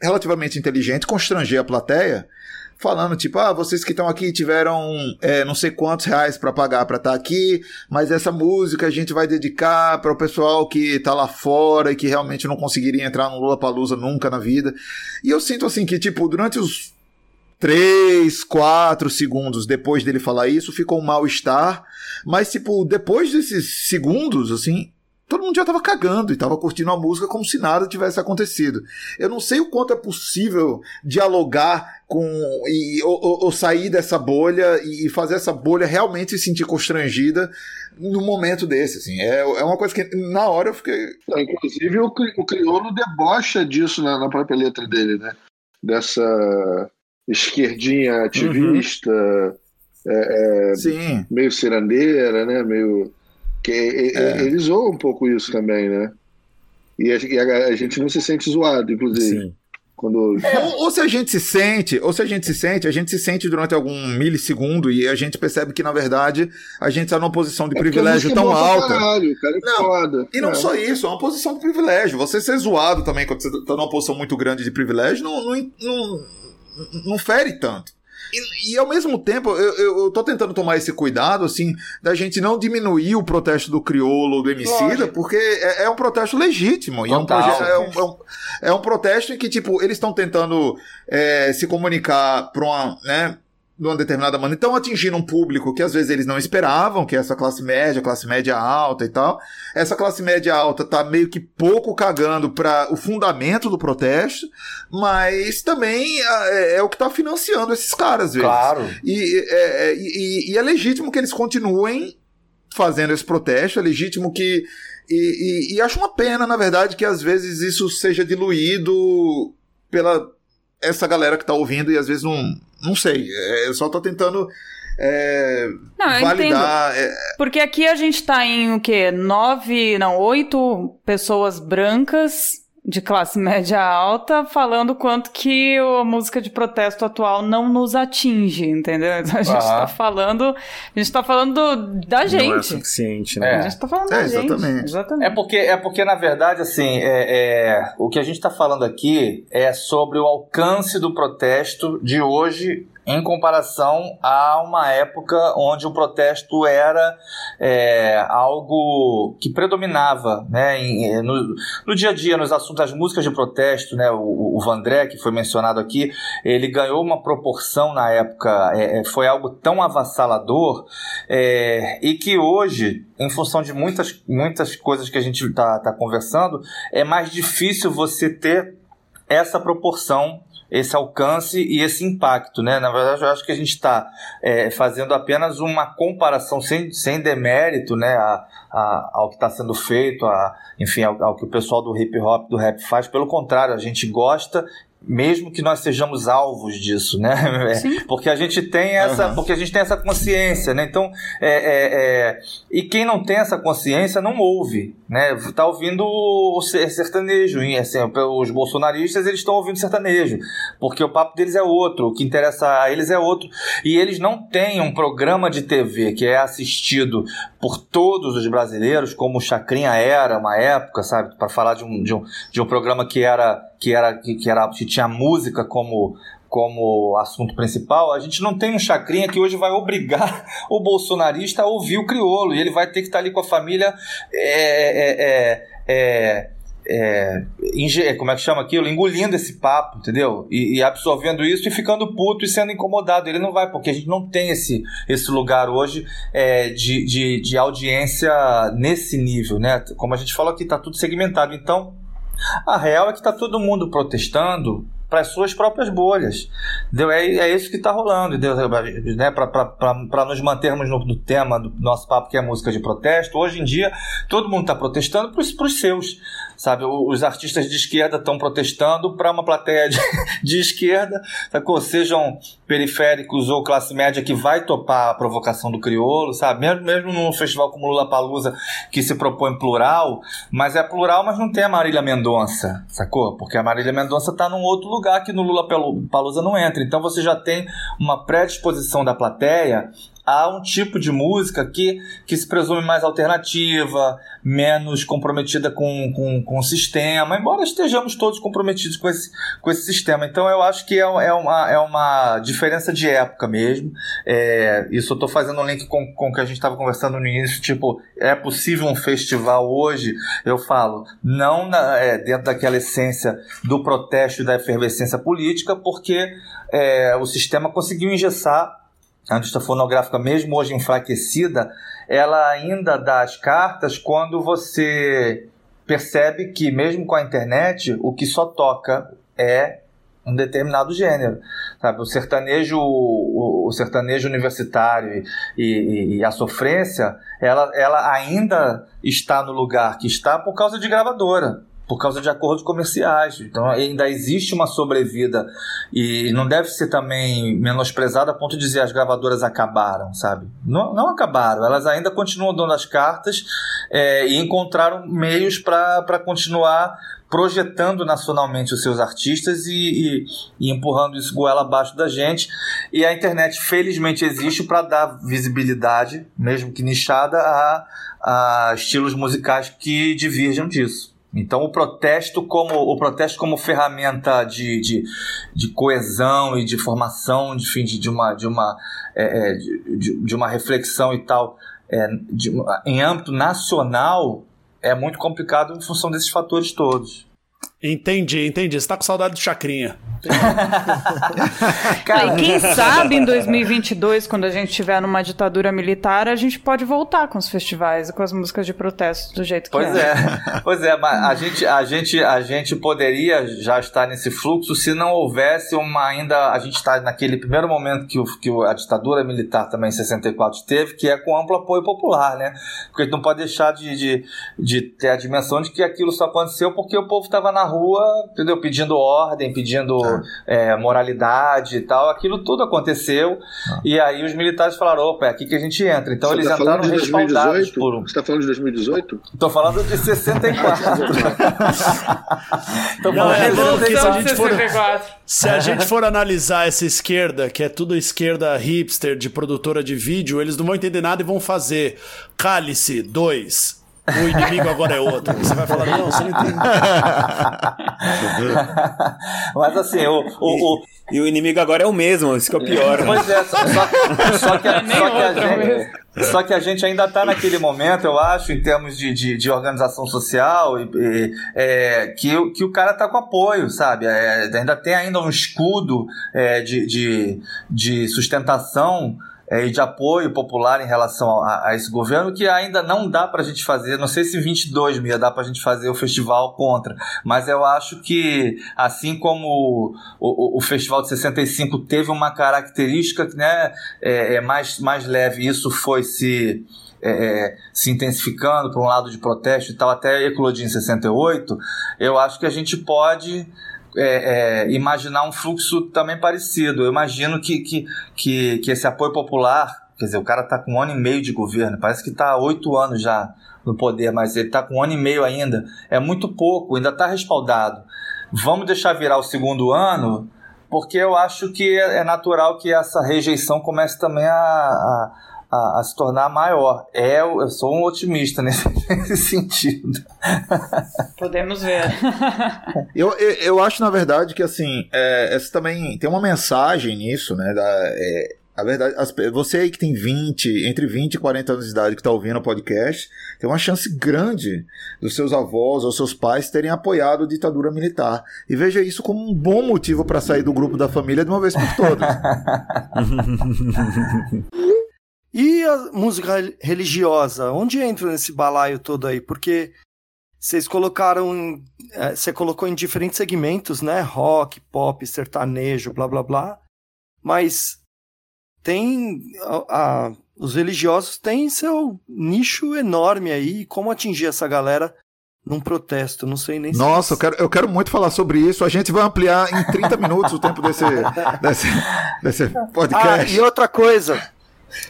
relativamente inteligente, constranger a plateia falando, tipo, ah, vocês que estão aqui tiveram é, não sei quantos reais para pagar para estar tá aqui, mas essa música a gente vai dedicar para o pessoal que tá lá fora e que realmente não conseguiria entrar no Lula Palusa nunca na vida. E eu sinto assim que, tipo, durante os três, quatro segundos depois dele falar isso, ficou um mal-estar, mas, tipo, depois desses segundos, assim, todo mundo já tava cagando e tava curtindo a música como se nada tivesse acontecido. Eu não sei o quanto é possível dialogar com e, ou, ou sair dessa bolha e fazer essa bolha realmente se sentir constrangida no momento desse, assim. É, é uma coisa que na hora eu fiquei... Inclusive o, o Criolo debocha disso na, na própria letra dele, né? Dessa esquerdinha ativista, uhum. é, é, meio cirandeira, né? Meio que é. eles zoam um pouco isso também, né? E a, e a, a gente não se sente zoado, inclusive. Sim. Quando... É, ou, ou, se a gente se sente, ou se a gente se sente, a gente se sente durante algum milissegundo e a gente percebe que, na verdade, a gente está numa posição de é privilégio tão alta. Caralho, cara é não, foda. E não é. só isso, é uma posição de privilégio. Você ser zoado também quando você está numa posição muito grande de privilégio não, não, não, não fere tanto. E, e, ao mesmo tempo, eu, eu, eu, tô tentando tomar esse cuidado, assim, da gente não diminuir o protesto do crioulo, do Emicida, porque é, é, um protesto legítimo. E é um, é, um, é, um, é um protesto em que, tipo, eles estão tentando é, se comunicar para uma, né, de uma determinada maneira, estão atingindo um público que às vezes eles não esperavam, que é essa classe média, classe média alta e tal. Essa classe média alta tá meio que pouco cagando para o fundamento do protesto, mas também é, é o que tá financiando esses caras, às vezes. Claro. E é, é e, e é legítimo que eles continuem fazendo esse protesto, é legítimo que. E, e, e acho uma pena, na verdade, que às vezes isso seja diluído pela essa galera que tá ouvindo e às vezes não, não sei. É, eu só tô tentando é, não, validar. É... Porque aqui a gente tá em o quê? Nove, não, oito pessoas brancas de classe média alta falando quanto que a música de protesto atual não nos atinge, entendeu? Então a gente ah. tá falando, a gente tá falando da gente. Não é suficiente, né? É. A gente tá falando é, da exatamente. gente. Exatamente. É porque, é porque na verdade, assim, é, é, o que a gente tá falando aqui é sobre o alcance do protesto de hoje em comparação a uma época onde o protesto era é, algo que predominava né, em, no, no, dia a dia, nos assuntos, as músicas de protesto, né, o, o Vandré, que foi mencionado aqui, ele ganhou uma proporção na época, é, é foi algo tão avassalador é, e que hoje, em função de muitas, muitas coisas que a gente está tá conversando, é mais difícil você ter essa proporção esse alcance e esse impacto, né? Na verdade, eu acho que a gente está é, fazendo apenas uma comparação sem, sem demérito, né? A, a, ao que está sendo feito, a, enfim, ao, ao, que o pessoal do hip hop, do rap faz. Pelo contrário, a gente gosta mesmo que nós sejamos alvos disso, né? Sim. Porque a gente tem essa, uhum. porque a gente tem essa consciência, né? Então, é, é, é, e quem não tem essa consciência não ouve, né? Tá ouvindo o sertanejo, e assim, os bolsonaristas eles estão ouvindo sertanejo, porque o papo deles é outro, o que interessa a eles é outro, e eles não têm um programa de TV que é assistido por todos os brasileiros, como o Chacrinha era uma época, sabe? Para falar de um, de um, de um programa que era que era que, era que tinha música como como assunto principal, a gente não tem um chacrinha que hoje vai obrigar o bolsonarista a ouvir o crioulo e ele vai ter que estar ali com a família é, é, é, é, como é que chama aquilo? Engolindo esse papo, entendeu? E, e, absorvendo isso e ficando puto e sendo incomodado. Ele não vai, porque a gente não tem esse, esse lugar hoje é, de, de, de audiência nesse nível, né? Como a gente falou aqui, tá tudo segmentado. Então, a real é que está todo mundo protestando para as suas próprias bolhas. Entendeu? É, é isso que está rolando, né? para nos mantermos no, no, tema do nosso papo, que é música de protesto. Hoje em dia, todo mundo está protestando para os seus. Sabe? Os artistas de esquerda estão protestando para uma plateia de, de esquerda, sacou? sejam periféricos ou classe média que vai topar a provocação do crioulo, sabe? Mesmo, mesmo num festival como Lula Palusa, que se propõe plural, mas é plural, mas não tem a Marília Mendonça, sacou? Porque a Marília Mendonça está num outro lugar que no Lula Palusa não entra. Então você já tem uma predisposição da plateia há um tipo de música que, que se presume mais alternativa, menos comprometida com, com, com o sistema, embora estejamos todos comprometidos com esse, com esse sistema. Então eu acho que é, é, uma, é uma diferença de época mesmo. É, isso eu estou fazendo um link com, com o que a gente estava conversando no início, tipo, é possível um festival hoje? Eu falo, não na, é, dentro daquela essência do protesto e da efervescência política, porque é, o sistema conseguiu engessar a indústria fonográfica, mesmo hoje enfraquecida, ela ainda dá as cartas quando você percebe que, mesmo com a internet, o que só toca é um determinado gênero. Sabe? O sertanejo, o, o sertanejo universitário e, e, e, a sofrência, ela, ela ainda está no lugar que está por causa de gravadora por causa de acordos comerciais. Então ainda existe uma sobrevida e não deve ser também menosprezada a ponto de dizer as gravadoras acabaram, sabe? Não, não acabaram, elas ainda continuam dando as cartas é, e encontraram meios para continuar projetando nacionalmente os seus artistas e, e, e, empurrando isso goela abaixo da gente. E a internet, felizmente, existe para dar visibilidade, mesmo que nichada, a, a estilos musicais que diverjam disso. Então o protesto como o protesto como ferramenta de, de, de coesão e de formação, de, de, de uma, de, uma, é, é de, de, uma reflexão e tal é, de, em âmbito nacional é muito complicado em função desses fatores todos. Entendi, entendi. Você tá com saudade do Chacrinha. Cara, e quem sabe em 2022, quando a gente estiver numa ditadura militar, a gente pode voltar com os festivais e com as músicas de protesto do jeito que pois é. é. Pois é, mas a gente, a, gente, a gente poderia já estar nesse fluxo se não houvesse uma ainda. A gente está naquele primeiro momento que, o, que a ditadura militar também em 64 teve, que é com amplo apoio popular, né? Porque a gente não pode deixar de, de, de ter a dimensão de que aquilo só aconteceu porque o povo estava na rua, entendeu? Pedindo ordem, pedindo é, moralidade e tal. Aquilo tudo aconteceu. Ah. E aí os militares falaram: opa, é aqui que a gente entra. Então Você eles tá entraram respaldados por. Você está falando de 2018? Estou falando de 64. Estou falando é, de 64. Se a, gente for, se a gente for analisar essa esquerda, que é tudo esquerda hipster de produtora de vídeo, eles não vão entender nada e vão fazer Cálice 2 o inimigo agora é outro. Você vai falar, não, você não entende. Mas assim, o, o, o, E o inimigo agora é o mesmo, isso que é o pior. Pois é, só, só, só que, a, só, que a gente, só que a gente ainda está naquele momento, eu acho, em termos de, de, de organização social, e, e, é, que, que o cara está com apoio, sabe? É, ainda tem ainda um escudo é, de, de, de sustentação é, e de apoio popular em relação a, a, esse governo que ainda não dá para a gente fazer. Não sei se 22 ia dar para a gente fazer o festival contra, mas eu acho que assim como o, o, o festival de 65 teve uma característica né, é, é mais, mais leve, isso foi se é, é, se intensificando para um lado de protesto e tal, até eclodir em 68, eu acho que a gente pode é, é, imaginar um fluxo também parecido. Eu imagino que, que, que, que, esse apoio popular, quer dizer, o cara está com um ano e meio de governo, parece que está há oito anos já no poder, mas ele está com um ano e meio ainda. É muito pouco, ainda está respaldado. Vamos deixar virar o segundo ano, porque eu acho que é, é natural que essa rejeição comece também a, a a, a, se tornar maior. É, eu sou um otimista nesse, nesse sentido. Podemos ver. eu, eu, eu, acho, na verdade, que assim, é, essa também tem uma mensagem nisso, né? Da, é, a verdade, as, você aí que tem 20, entre 20 e 40 anos de idade que está ouvindo o podcast, tem uma chance grande dos seus avós ou seus pais terem apoiado a ditadura militar. E veja isso como um bom motivo para sair do grupo da família de uma vez por todas. E a música religiosa, onde entra nesse balaio todo aí? Porque vocês colocaram, é, você colocou em diferentes segmentos, né? Rock, pop, sertanejo, blá blá blá. Mas tem a, a, os religiosos têm seu nicho enorme aí. Como atingir essa galera num protesto? Não sei nem. Nossa, se... eu quero, eu quero muito falar sobre isso. A gente vai ampliar em 30 minutos o tempo desse, desse, desse podcast. Ah, e outra coisa.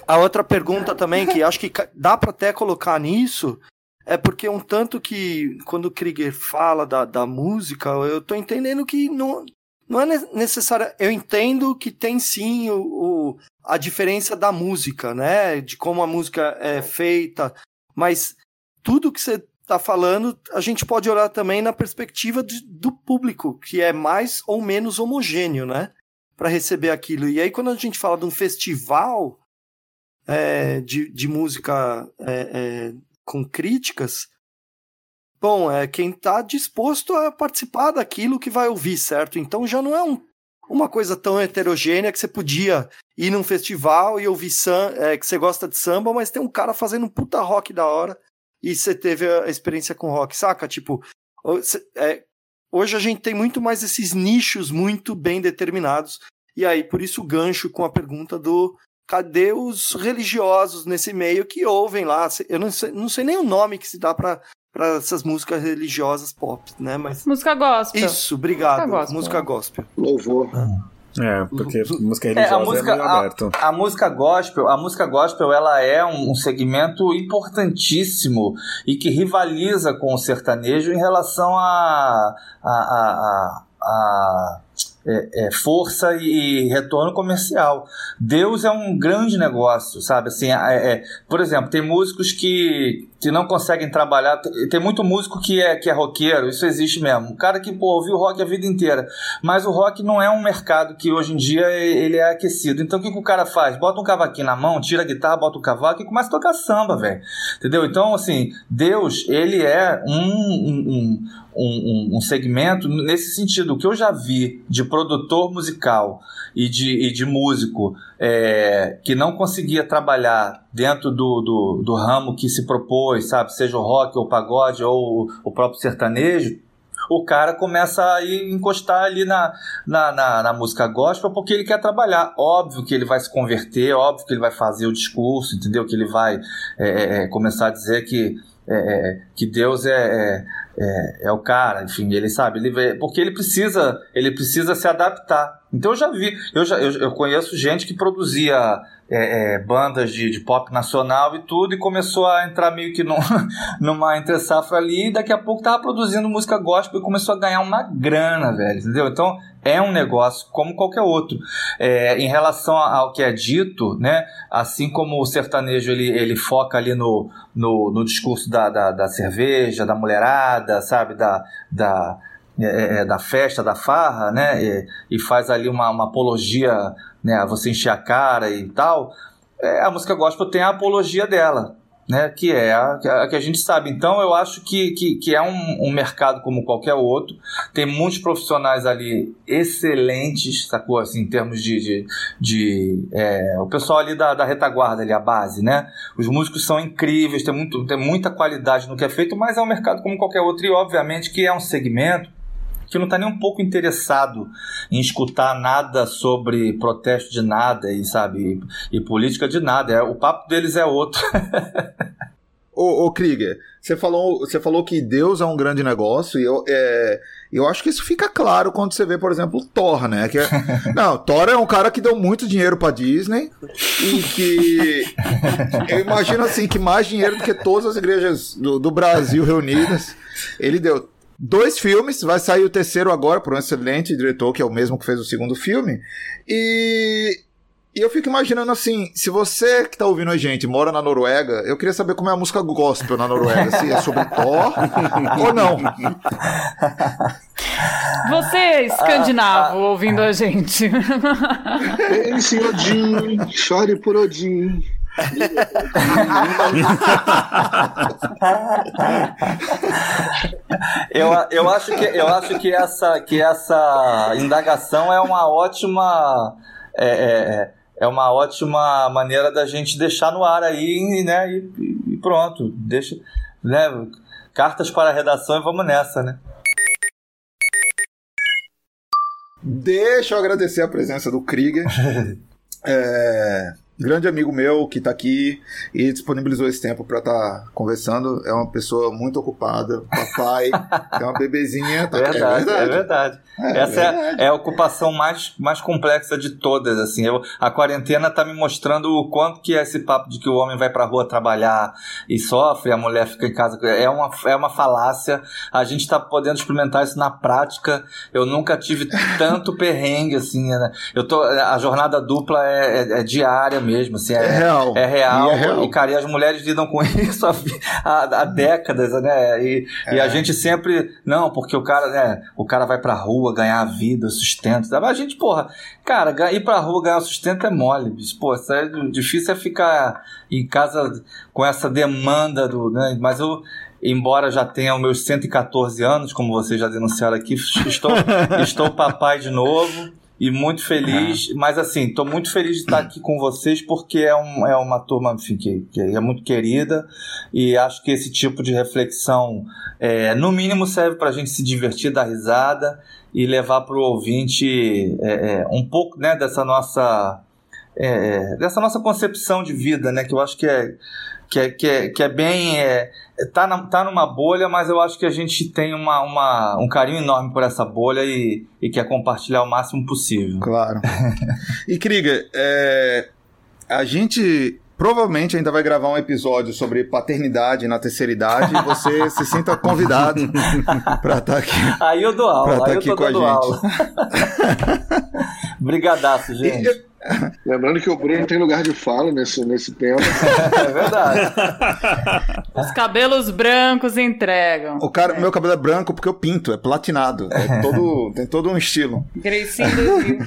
A outra pergunta também, que acho que dá para até colocar nisso, é porque um tanto que quando o Krieger fala da, da música, eu tô entendendo que não, não é necessário. Eu entendo que tem sim o, o, a diferença da música, né? De como a música é feita, mas tudo que você tá falando, a gente pode olhar também na perspectiva de, do público, que é mais ou menos homogêneo, né? Para receber aquilo. E aí, quando a gente fala de um festival, é, de, de música é, é, com críticas, bom, é quem está disposto a participar daquilo que vai ouvir, certo? Então já não é um, uma coisa tão heterogênea que você podia ir num festival e ouvir sam, é, que você gosta de samba, mas tem um cara fazendo um puta rock da hora e você teve a experiência com rock, saca? Tipo, é, hoje a gente tem muito mais esses nichos muito bem determinados. E aí, por isso o gancho com a pergunta do cadê os religiosos nesse meio que ouvem lá? Eu não sei, não sei nem o nome que se dá para para essas músicas religiosas pop, né? Mas música gospel. Isso, obrigado. Música gospel. Música gospel. Louvor. É, porque música religiosa é, a música, é aberto. A, a, música gospel, a música gospel, ela é um, um, segmento importantíssimo e que rivaliza com o sertanejo em relação a, a, a, a é, é, força e retorno comercial. Deus é um grande negócio, sabe? Assim, é, é, por exemplo, tem músicos que, que não conseguem trabalhar. Tem muito músico que é, que é roqueiro, isso existe mesmo. Um cara que, pô, ouviu rock a vida inteira. Mas o rock não é um mercado que hoje em dia ele é aquecido. Então o que, que o cara faz? Bota um cavaquinho na mão, tira a guitarra, bota o cavaco e começa a tocar samba, velho. Entendeu? Então, assim, Deus, ele é um, um, um, um, segmento nesse sentido. O que eu já vi de produtor musical e de, e de músico é, que não conseguia trabalhar dentro do, do, do, ramo que se propôs, sabe? Seja o rock ou o pagode ou o próprio sertanejo, o cara começa a encostar ali na, na, na, na, música gospel porque ele quer trabalhar. Óbvio que ele vai se converter, óbvio que ele vai fazer o discurso, entendeu? Que ele vai é, é, é começar a dizer que, é, é que Deus é, é, é, o cara, enfim, ele sabe, ele porque ele precisa, ele precisa se adaptar. Então eu já vi, eu já eu, eu conheço gente que produzia é, é, bandas de, de, pop nacional e tudo, e começou a entrar meio que num, numa entre safra ali, e daqui a pouco tava produzindo música gospel e começou a ganhar uma grana, velho, entendeu? Então é um negócio como qualquer outro. É, em relação ao que é dito, né, assim como o sertanejo ele, ele foca ali no, no, no discurso da, da, da cerveja, da mulherada, sabe, da, da é, é, é, da festa, da farra, né? E, e, faz ali uma, uma apologia, né? Você encher a cara e tal. É, a música gospel tem a apologia dela, né? Que é a, a, que a gente sabe. Então eu acho que, que, que é um, um, mercado como qualquer outro. Tem muitos profissionais ali excelentes, sacou? Assim, em termos de. de, de é, o pessoal ali da, da retaguarda, ali, a base, né? Os músicos são incríveis, tem, muito, tem muita qualidade no que é feito, mas é um mercado como qualquer outro. E obviamente que é um segmento que não está nem um pouco interessado em escutar nada sobre protesto de nada e sabe e, e política de nada. É, o papo deles é outro. ô, ô Krieger, você falou, você falou que Deus é um grande negócio e eu, é, eu acho que isso fica claro quando você vê, por exemplo, Thor, né? Que é, não, Thor é um cara que deu muito dinheiro para Disney e que eu imagino assim que mais dinheiro do que todas as igrejas do, do Brasil reunidas ele deu dois filmes, vai sair o terceiro agora por um excelente diretor, que é o mesmo que fez o segundo filme. E, e eu fico imaginando assim, se você que tá ouvindo a gente mora na Noruega, eu queria saber como é a música gospel na Noruega, se é sobre Thor ou não. Você, escandinavo, ah, ah, ouvindo a gente. Pense Odin, chore por Odin. eu, eu, acho que, eu acho que essa, que essa indagação é uma ótima. É, é, é uma ótima maneira da gente deixar no ar aí, né? E, e pronto. Deixa, né? Cartas para a redação e vamos nessa, né? Deixa eu agradecer a presença do Krieger. é, grande amigo meu que está aqui e disponibilizou esse tempo para estar tá conversando. É uma pessoa muito ocupada, papai, é uma bebezinha. Tá... Verdade, é verdade. É verdade. É, Essa é, é, a ocupação mais, mais complexa de todas. Assim, eu, a quarentena está me mostrando o quanto que é esse papo de que o homem vai para a rua trabalhar e sofre, a mulher fica em casa. É uma, é uma falácia. A gente está podendo experimentar isso na prática. Eu nunca tive tanto perrengue assim. Né? Eu tô, a jornada dupla é, é, é diária mesmo. Assim, é, é, real. É real. E, é real. e, cara, e as mulheres lidam com isso há, há, há décadas, né? E, e a é. gente sempre. Não, porque o cara, né? O cara vai pra rua ganhar a vida, sustento. Mas a gente, porra, cara, ir pra rua ganhar sustento é mole. Bicho. Pô, é, difícil é ficar em casa com essa demanda do. Né? Mas eu embora já tenha os meus 114 anos, como vocês já denunciaram aqui, estou, estou papai de novo e muito feliz. É. Mas assim, estou muito feliz de estar aqui com vocês porque é, um, é uma turma enfim, que, que é muito querida e acho que esse tipo de reflexão, é, no mínimo, serve para a gente se divertir, dar risada e levar para o ouvinte é, é, um pouco né, dessa nossa. É, dessa nossa concepção de vida, né? Que eu acho que é, que é, que é, que é bem. É, tá, na, tá numa bolha, mas eu acho que a gente tem uma, uma, um carinho enorme por essa bolha e, e quer compartilhar o máximo possível. Claro. e Krieger, é, a gente provavelmente ainda vai gravar um episódio sobre paternidade na terceira idade e você se sinta convidado para estar tá aqui. Aí eu dou aula, tá aí eu tô dando aula. Brigadaço, gente. E, Lembrando que o Bruno tem lugar de fala nesse, nesse tema. é verdade. Os cabelos brancos entregam. O cara, é. meu cabelo é branco porque eu pinto, é platinado. É todo, tem todo um estilo. Gracinho 2000.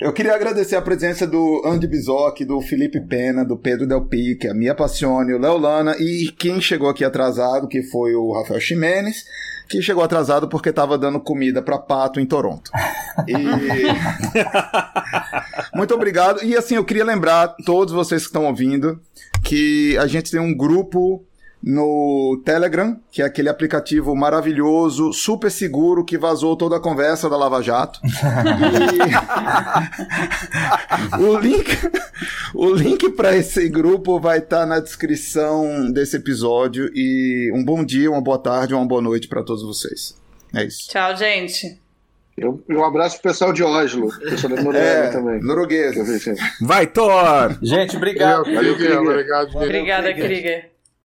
Eu queria agradecer a presença do Andy Bizoc, do Felipe Pena, do Pedro Del Pique, a Mia Passione, o Leolana e quem chegou aqui atrasado, que foi o Rafael Ximenes, que chegou atrasado porque estava dando comida para pato em Toronto. E... Muito obrigado. E assim, eu queria lembrar todos vocês que estão ouvindo que a gente tem um grupo no Telegram, que é aquele aplicativo maravilhoso, super seguro, que vazou toda a conversa da Lava Jato. e... o link, o link para esse grupo vai estar tá na descrição desse episódio. E um bom dia, uma boa tarde, uma boa noite para todos vocês. É isso. Tchau, gente. Eu, um abraço pro pessoal de Oslo, pessoal da Noruega é, também. Noruguês. Vai, Thor! Gente, obrigado. Valeu, Krieger. Obrigado, Obrigada, Krieger.